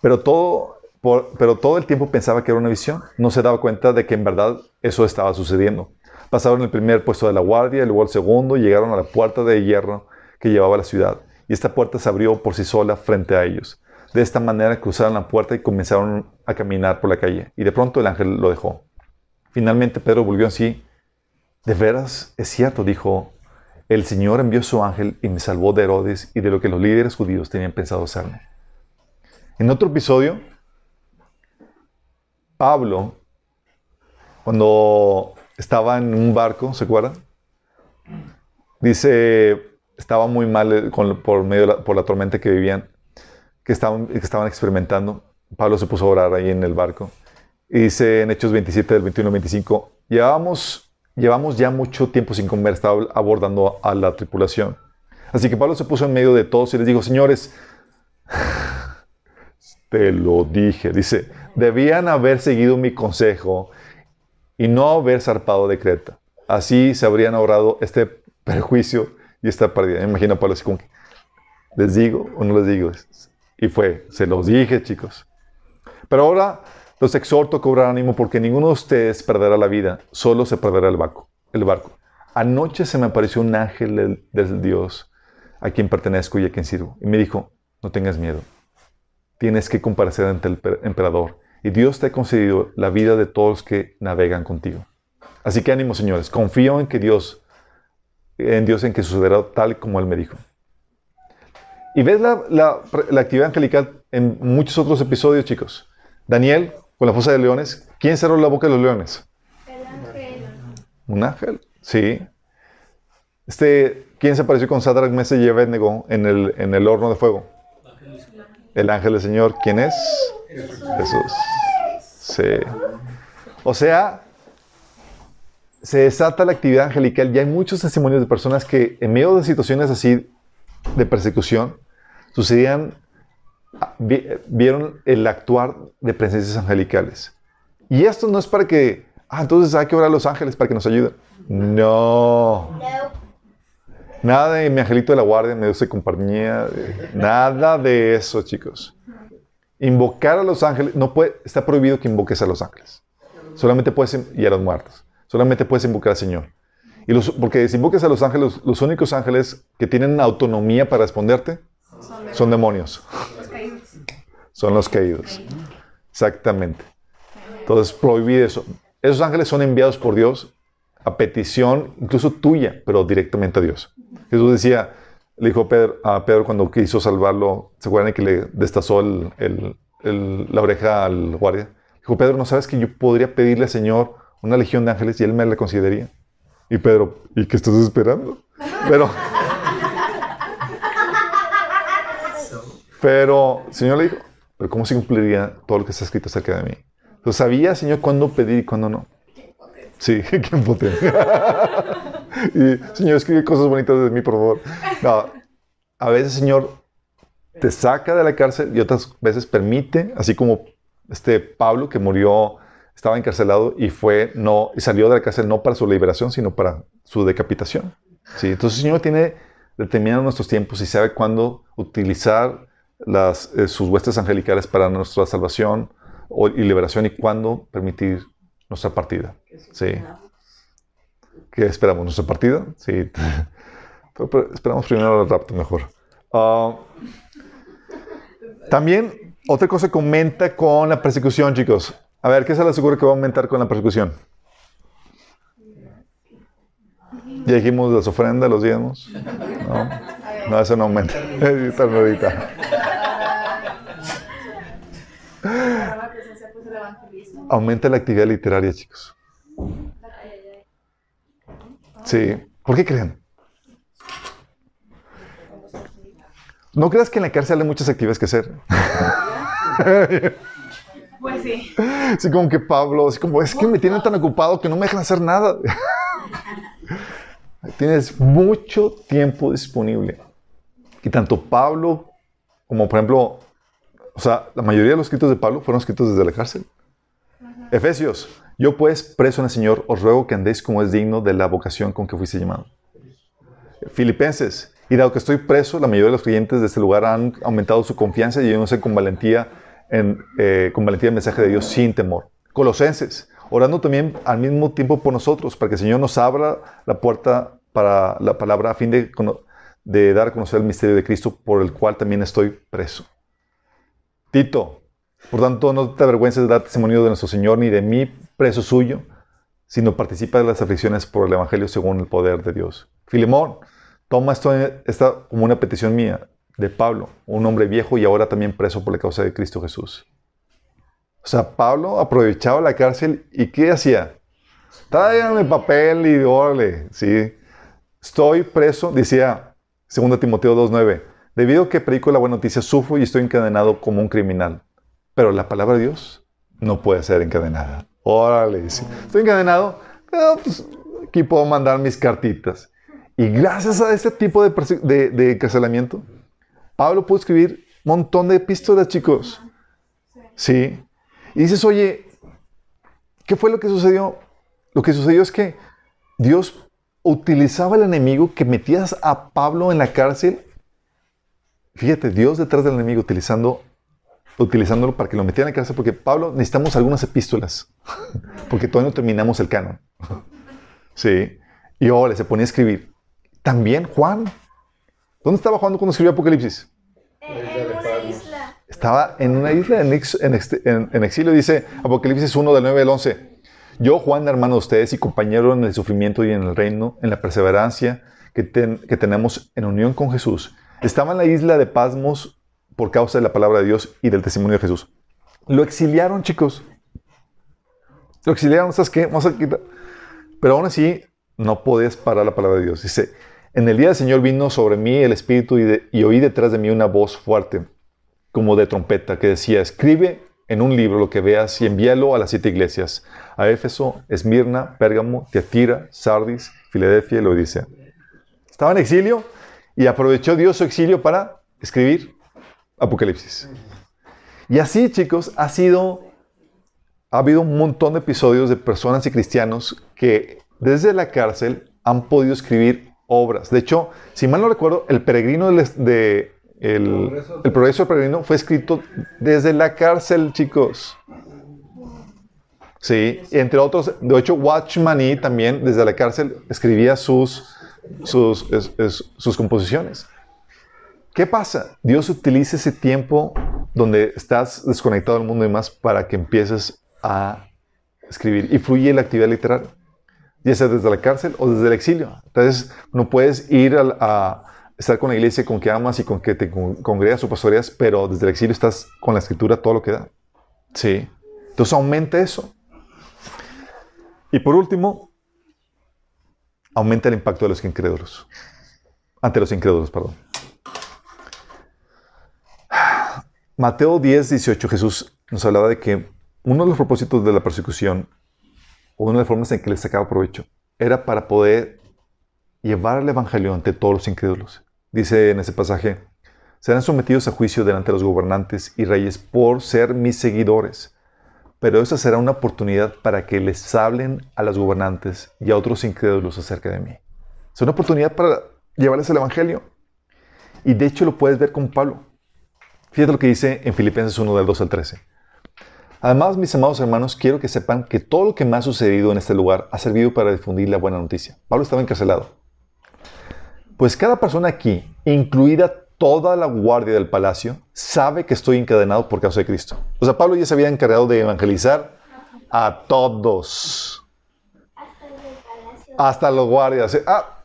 pero todo, pero todo el tiempo pensaba que era una visión. No se daba cuenta de que en verdad eso estaba sucediendo. Pasaron el primer puesto de la guardia, luego el segundo, y llegaron a la puerta de hierro que llevaba a la ciudad. Y esta puerta se abrió por sí sola frente a ellos. De esta manera cruzaron la puerta y comenzaron a caminar por la calle. Y de pronto el ángel lo dejó. Finalmente Pedro volvió así. De veras, es cierto, dijo, el Señor envió su ángel y me salvó de Herodes y de lo que los líderes judíos tenían pensado hacerme. En otro episodio, Pablo, cuando estaba en un barco, ¿se acuerdan? Dice, estaba muy mal eh, por, medio por la tormenta que vivían, que estaban, que estaban experimentando. Pablo se puso a orar ahí en el barco. Y dice en Hechos 27, del 21 al 25, llevamos, llevamos ya mucho tiempo sin comer, estaba abordando a la tripulación. Así que Pablo se puso en medio de todos y les dijo, señores, te lo dije, dice, debían haber seguido mi consejo y no haber zarpado de Creta. Así se habrían ahorrado este perjuicio y esta pérdida. Me imagino Pablo así como que, ¿les digo o no les digo? Y fue, se los dije, chicos. Pero ahora los exhorto a cobrar ánimo porque ninguno de ustedes perderá la vida, solo se perderá el barco. El barco. Anoche se me apareció un ángel del, Dios a quien pertenezco y a quien sirvo. Y me dijo, no tengas miedo. Tienes que comparecer ante el emperador y Dios te ha concedido la vida de todos los que navegan contigo. Así que ánimo, señores. Confío en que Dios, en Dios en que sucederá tal como Él me dijo. Y ves la, la, actividad angelical en muchos otros episodios, chicos. Daniel, con la fosa de leones. ¿Quién cerró la boca de los leones? El ángel. ¿Un ángel? Sí. Este, ¿Quién se apareció con Sadrach, Mesach y Abednego en el, en el horno de fuego? El ángel del Señor. ¿Quién es? Jesús. Sí. O sea, se desata la actividad angelical y hay muchos testimonios de personas que en medio de situaciones así de persecución sucedían, vieron el actuar de presencias angelicales. Y esto no es para que, ah, entonces hay que orar a los ángeles para que nos ayuden. No. Nada de mi angelito de la guardia, me dio compañía. Nada de eso, chicos. Invocar a los ángeles, no puede, está prohibido que invoques a los ángeles. Solamente puedes, y a los muertos. Solamente puedes invocar al Señor. Y los, porque si invoques a los ángeles, los únicos ángeles que tienen autonomía para responderte son demonios. Los caídos. Exactamente. Entonces, prohibir eso. Esos ángeles son enviados por Dios a petición, incluso tuya, pero directamente a Dios. Jesús decía, le dijo a Pedro, cuando quiso salvarlo, ¿se acuerdan que le destazó la oreja al guardia? Dijo, Pedro, ¿no sabes que yo podría pedirle al Señor una legión de ángeles y Él me la consideraría? Y Pedro, ¿y qué estás esperando? Pero, pero el Señor le dijo, pero ¿cómo se cumpliría todo lo que está escrito acerca de mí? Entonces sabía, Señor, cuándo pedir y cuándo no. Sí, qué potente. y, Señor, escribe cosas bonitas de mí, por favor. No, a veces, Señor, te saca de la cárcel y otras veces permite, así como este Pablo que murió, estaba encarcelado y fue no y salió de la cárcel no para su liberación, sino para su decapitación. Sí, entonces el Señor tiene determinado nuestros tiempos y sabe cuándo utilizar las, eh, sus huestes angelicales para nuestra salvación y liberación y cuándo permitir nuestra partida. Sí. ¿Qué esperamos? ¿Nuestra partida? Sí. esperamos primero el rapto mejor. Ah, también, otra cosa que aumenta con la persecución, chicos. A ver, ¿qué se le asegura que va a aumentar con la persecución? Ya dijimos las ofrendas, los diezmos. No, no eso no aumenta. Aumenta la actividad literaria, chicos. Sí. ¿Por qué creen? No creas que en la cárcel hay muchas actividades que hacer. Pues sí. Sí, como que Pablo, es como, es que me tienen tan ocupado que no me dejan hacer nada. Tienes mucho tiempo disponible. Y tanto Pablo como, por ejemplo, o sea, la mayoría de los escritos de Pablo fueron escritos desde la cárcel. Efesios, yo pues, preso en el Señor, os ruego que andéis como es digno de la vocación con que fuiste llamado. Filipenses, y dado que estoy preso, la mayoría de los clientes de este lugar han aumentado su confianza y yo no sé con valentía, en, eh, con valentía el mensaje de Dios sin temor. Colosenses, orando también al mismo tiempo por nosotros, para que el Señor nos abra la puerta para la palabra a fin de, de dar a conocer el misterio de Cristo, por el cual también estoy preso. Tito, por tanto, no te avergüences de dar testimonio de nuestro Señor ni de mí, preso suyo, sino participa de las aflicciones por el Evangelio según el poder de Dios. Filemón, Toma esto esta como una petición mía de Pablo, un hombre viejo y ahora también preso por la causa de Cristo Jesús. O sea, Pablo aprovechaba la cárcel y ¿qué hacía? Tráiganme papel y órale, sí. Estoy preso, decía 2 Timoteo 2.9, debido a que predico la buena noticia, sufro y estoy encadenado como un criminal. Pero la palabra de Dios no puede ser encadenada. Órale, dice. Estoy encadenado, pues, aquí puedo mandar mis cartitas. Y gracias a ese tipo de, de, encarcelamiento, Pablo pudo escribir un montón de epístolas, chicos. Sí. Y dices, oye, ¿qué fue lo que sucedió? Lo que sucedió es que Dios utilizaba el enemigo que metías a Pablo en la cárcel. Fíjate, Dios detrás del enemigo utilizando, utilizándolo para que lo metiera en la cárcel, porque Pablo necesitamos algunas epístolas, porque todavía no terminamos el canon. Sí. Y ahora se ponía a escribir. También Juan. ¿Dónde estaba Juan cuando escribió Apocalipsis? En una isla. Estaba en una isla en, exilio, dice Apocalipsis 1 del 9 al 11. Yo, Juan, hermano de ustedes y compañero en el sufrimiento y en el reino, en la perseverancia que, que tenemos en unión con Jesús, estaba en la isla de Pasmos por causa de la palabra de Dios y del testimonio de Jesús. Lo exiliaron, chicos. Lo exiliaron, ¿sabes qué? Vamos a quitar. Pero aún así, no podías parar la palabra de Dios. Dice, en el día del Señor vino sobre mí el Espíritu y, oí detrás de mí una voz fuerte, como de trompeta, que decía, escribe en un libro lo que veas y envíalo a las siete iglesias, a Éfeso, Esmirna, Pérgamo, Tiatira, Sardis, Filadelfia y Laodicea. Estaba en exilio y aprovechó Dios su exilio para escribir Apocalipsis. Y así, chicos, ha sido, ha habido un montón de episodios de personas y cristianos que desde la cárcel han podido escribir obras. De hecho, si mal no recuerdo, el peregrino de, el, progreso del peregrino fue escrito desde la cárcel, chicos. Sí, entre otros, de hecho, Watchman y también desde la cárcel escribía sus, sus, sus composiciones. ¿Qué pasa? Dios utiliza ese tiempo donde estás desconectado del mundo y más para que empieces a escribir y fluye la actividad literaria ya sea desde la cárcel o desde el exilio. Entonces, no puedes ir a, estar con la iglesia con que amas y con que te congregas o pastoreas, pero desde el exilio estás con la escritura todo lo que da. Sí. Entonces, aumenta eso. Y por último, aumenta el impacto de los incrédulos. Ante los incrédulos, perdón. Mateo 10, 18, Jesús nos hablaba de que uno de los propósitos de la persecución, o una de las formas en que les sacaba provecho, era para poder llevar el Evangelio ante todos los incrédulos. Dice en ese pasaje, serán sometidos a juicio delante de los gobernantes y reyes por ser mis seguidores. Pero esa será una oportunidad para que les hablen a los gobernantes y a otros incrédulos acerca de mí. Es una oportunidad para llevarles el Evangelio. Y de hecho lo puedes ver con Pablo. Fíjate lo que dice en Filipenses 1 del 2 al 13. Además, mis amados hermanos, quiero que sepan que todo lo que me ha sucedido en este lugar ha servido para difundir la buena noticia. Pablo estaba encarcelado. Pues cada persona aquí, incluida toda la guardia del palacio, sabe que estoy encadenado por causa de Cristo. O sea, Pablo ya se había encargado de evangelizar a todos. Hasta los guardias. Ah,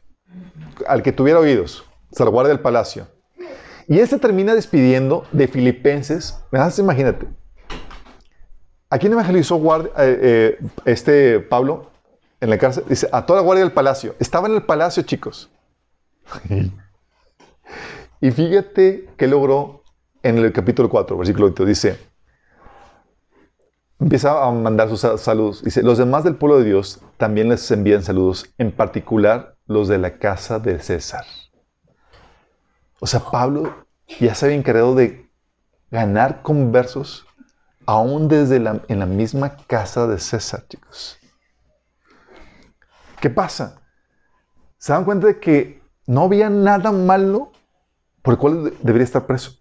al que tuviera oídos. Hasta la guardia del palacio. Y él se termina despidiendo de Filipenses. Imagínate. ¿A quién evangelizó eh, eh, este Pablo en la cárcel? Dice, a toda la guardia del palacio. Estaba en el palacio, chicos. y fíjate qué logró en el capítulo 4, versículo 8. Dice, empieza a mandar sus saludos. Dice, los demás del pueblo de Dios también les envían saludos, en particular los de la casa de César. O sea, Pablo ya se había encargado de ganar conversos aún desde en la misma casa de César, chicos. ¿Qué pasa? Se dan cuenta de que no había nada malo por el cual debería estar preso.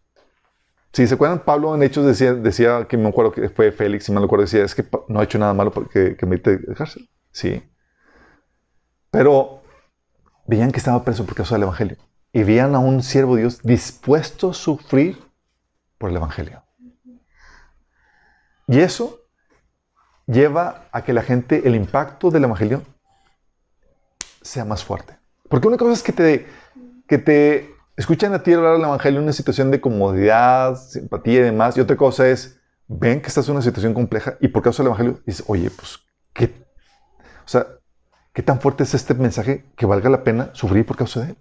Si se acuerdan, Pablo en Hechos decía, decía que me acuerdo que fue Félix, si me acuerdo, decía, es que no ha hecho nada malo porque que me dejarse. Sí. Pero veían que estaba preso por causa del Evangelio. Y veían a un siervo de Dios dispuesto a sufrir por el Evangelio. Y eso lleva a que la gente, el impacto del Evangelio, sea más fuerte. Porque una cosa es que te, que te escuchan a ti hablar del Evangelio en una situación de comodidad, simpatía y demás, y otra cosa es, ven que estás en una situación compleja y por causa del Evangelio dices, oye, pues, ¿qué? O sea, ¿qué tan fuerte es este mensaje que valga la pena sufrir por causa de él?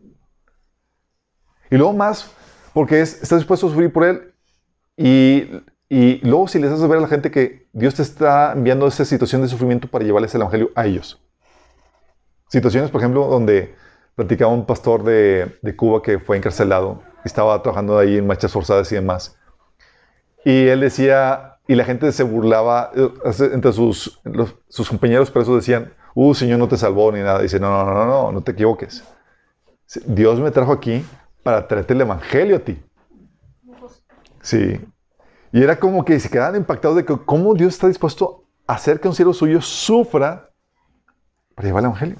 Y luego más, porque es, estás dispuesto a sufrir por él y y luego si les haces ver a la gente que Dios te está enviando esa situación de sufrimiento para llevarles el Evangelio a ellos. Situaciones, por ejemplo, donde platicaba un pastor de, Cuba que fue encarcelado, estaba trabajando ahí en marchas forzadas y demás. Y él decía, y la gente se burlaba, eh, entre sus, sus compañeros presos decían, uh, Señor no te salvó ni nada. Dice, no, no, no, no, no te equivoques. Dios me trajo aquí para traerte el Evangelio a ti. Sí, y era como que se quedaban impactados de que cómo Dios está dispuesto a hacer que un siervo suyo sufra para llevar el Evangelio.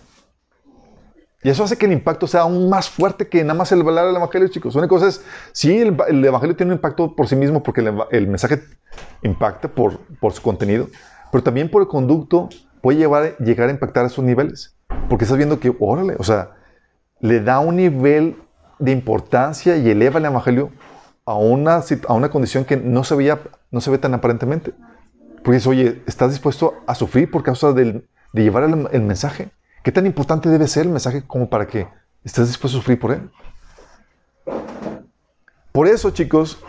Y eso hace que el impacto sea aún más fuerte que nada más el hablar del Evangelio, chicos. Una cosa es, sí, el, Evangelio tiene un impacto por sí mismo porque el, mensaje impacta por, por, su contenido, pero también por el conducto puede llevar, llegar a impactar a esos niveles. Porque estás viendo que, órale, o sea, le da un nivel de importancia y eleva el Evangelio a una, a una condición que no se, veía, no se ve tan aparentemente. Porque dices, oye, ¿estás dispuesto a sufrir por causa de llevar el, mensaje? ¿Qué tan importante debe ser el mensaje como para que estés dispuesto a sufrir por él? Por eso, chicos,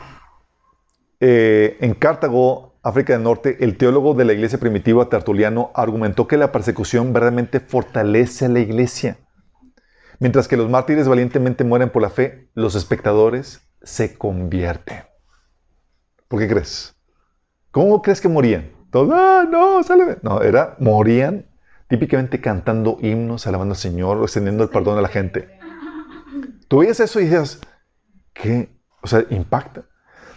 eh, en Cartago, África del Norte, el teólogo de la iglesia primitiva Tertuliano argumentó que la persecución verdaderamente fortalece a la iglesia. Mientras que los mártires valientemente mueren por la fe, los espectadores se convierte. ¿Por qué crees? ¿Cómo crees que morían? Todos, ah, no, sale. No, era, morían típicamente cantando himnos, alabando al Señor, extendiendo el perdón a la gente. Tú veías eso y dices, ¿qué? O sea, impacta.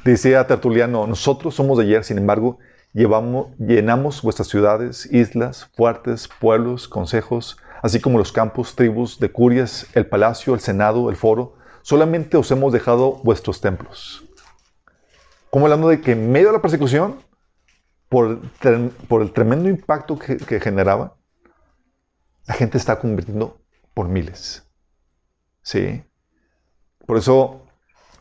Decía Tertuliano, nosotros somos de ayer, sin embargo, llevamos, llenamos vuestras ciudades, islas, fuertes, pueblos, consejos, así como los campos, tribus, de curias, el palacio, el senado, el foro, solamente os hemos dejado vuestros templos. Como hablando de que en medio de la persecución, por, por el tremendo impacto que, que generaba, la gente está convirtiendo por miles. ¿Sí? Por eso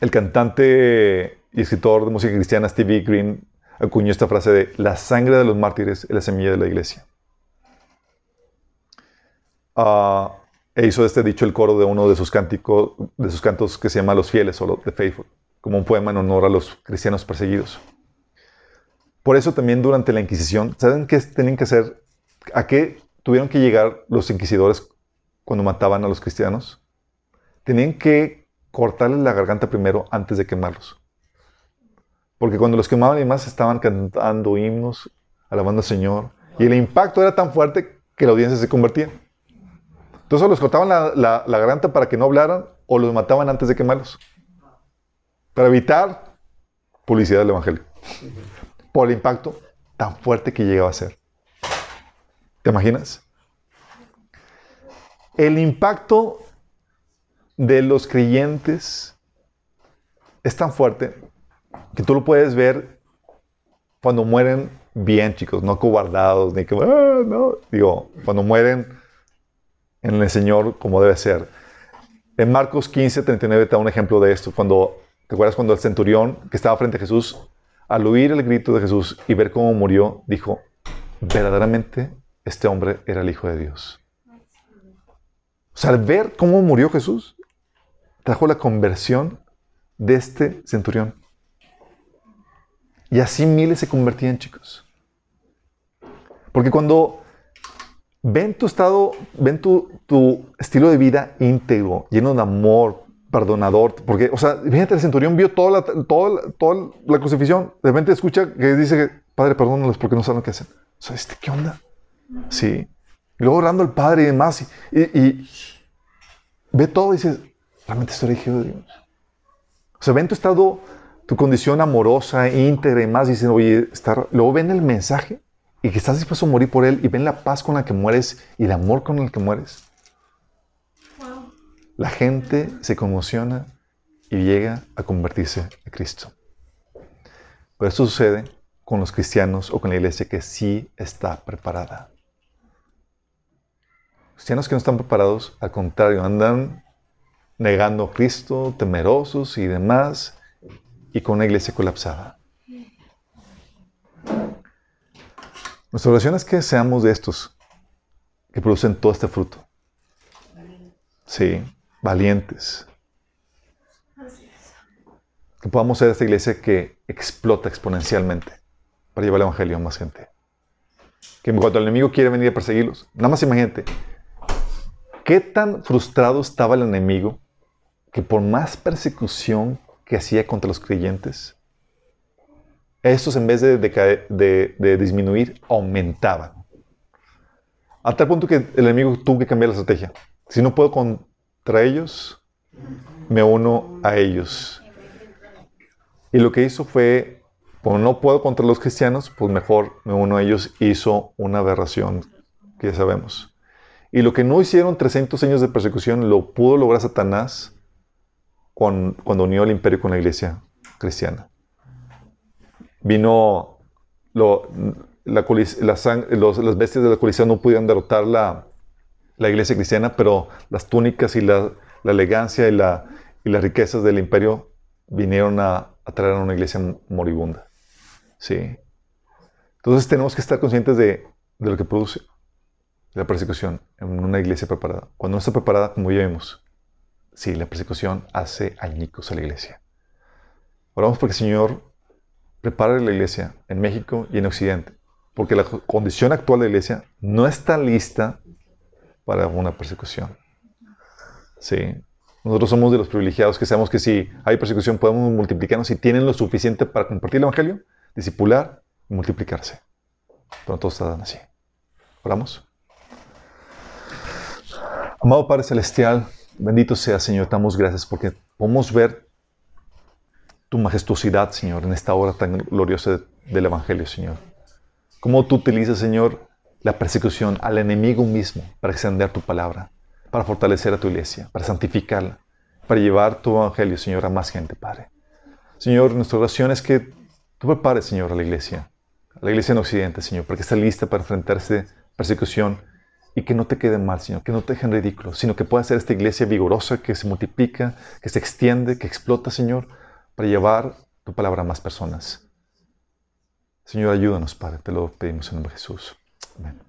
el cantante y escritor de música cristiana Stevie Green acuñó esta frase de la sangre de los mártires es la semilla de la iglesia. Ah, e hizo este dicho el coro de uno de sus, cánticos, de sus cantos que se llama Los Fieles o The Faithful. como un poema en honor a los cristianos perseguidos. Por eso también durante la Inquisición, ¿saben qué tenían que hacer? ¿A qué tuvieron que llegar los inquisidores cuando mataban a los cristianos? Tenían que cortarles la garganta primero antes de quemarlos. Porque cuando los quemaban y más estaban cantando himnos, alabando al Señor. Y el impacto era tan fuerte que la audiencia se convertía. Entonces los cortaban la, garganta para que no hablaran o los mataban antes de quemarlos. Para evitar publicidad del Evangelio. Por el impacto tan fuerte que llegaba a ser. ¿Te imaginas? El impacto de los creyentes es tan fuerte que tú lo puedes ver cuando mueren bien, chicos, no cobardados, ni que, ah, no, digo, cuando mueren en el Señor como debe ser. En Marcos 15, 39 te da un ejemplo de esto. Cuando, ¿Te acuerdas cuando el centurión que estaba frente a Jesús, al oír el grito de Jesús y ver cómo murió, dijo, verdaderamente este hombre era el Hijo de Dios. O sea, al ver cómo murió Jesús, trajo la conversión de este centurión. Y así miles se convertían, chicos. Porque cuando ven tu estado, ven tu, tu estilo de vida íntegro, lleno de amor, perdonador, porque, o sea, fíjate, el centurión vio toda la, toda, toda la crucifixión, de repente escucha que dice, Padre, perdónalos porque no saben qué hacer. O sea, ¿este qué onda? Sí. Y luego orando al Padre y demás, y, y, ve todo y dices, realmente estoy elegido de Dios. O sea, ven tu estado tu condición amorosa, íntegra y más, dicen, oye, estar... luego ven el mensaje y que estás dispuesto a morir por él y ven la paz con la que mueres y el amor con el que mueres. La gente se conmociona y llega a convertirse en Cristo. Pero esto sucede con los cristianos o con la iglesia que sí está preparada. Cristianos que no están preparados, al contrario, andan negando a Cristo, temerosos y demás, y con una iglesia colapsada. Nuestra oración es que seamos de estos que producen todo este fruto. Sí, valientes. Que podamos ser esta iglesia que explota exponencialmente para llevar el evangelio a más gente. Que cuando el enemigo quiere venir a perseguirlos, nada más imagínate, qué tan frustrado estaba el enemigo que por más persecución que hacía contra los creyentes, estos en vez de, disminuir, aumentaban. A tal punto que el enemigo tuvo que cambiar la estrategia. Si no puedo contra ellos, me uno a ellos. Y lo que hizo fue, como no puedo contra los cristianos, pues mejor me uno a ellos. Hizo una aberración que ya sabemos. Y lo que no hicieron 300 años de persecución lo pudo lograr Satanás cuando unió el imperio con la iglesia cristiana. Vino lo, la, las bestias de la coalición no pudieron derrotar la, la, iglesia cristiana, pero las túnicas y la, la elegancia y, la, las riquezas del imperio vinieron a, traer a una iglesia moribunda. Sí. Entonces tenemos que estar conscientes de lo que produce la persecución en una iglesia preparada. Cuando no está preparada, como ya vimos, Sí, la persecución hace añicos a la iglesia. Oramos porque el Señor prepare la iglesia en México y en Occidente, porque la condición actual de la iglesia no está lista para una persecución. Sí. Nosotros somos de los privilegiados que sabemos que si hay persecución podemos multiplicarnos si tienen lo suficiente para compartir el Evangelio, discipular y multiplicarse. Pero todos están así. Oramos. Amado Padre Celestial, Bendito sea, Señor, damos gracias porque podemos ver tu majestuosidad, Señor, en esta hora tan gloriosa del Evangelio, Señor. Cómo tú utilizas, Señor, la persecución al enemigo mismo para extender tu palabra, para fortalecer a tu iglesia, para santificarla, para llevar tu Evangelio, Señor, a más gente, Padre. Señor, nuestra oración es que tú prepares, Señor, a la iglesia, a la iglesia en Occidente, Señor, para que esté lista para enfrentarse persecución y que no te quede mal, Señor, que no te dejen ridículo, sino que pueda ser esta iglesia vigorosa que se multiplica, que se extiende, que explota, Señor, para llevar tu palabra a más personas. Señor, ayúdanos, Padre, te lo pedimos en nombre de Jesús. Amén.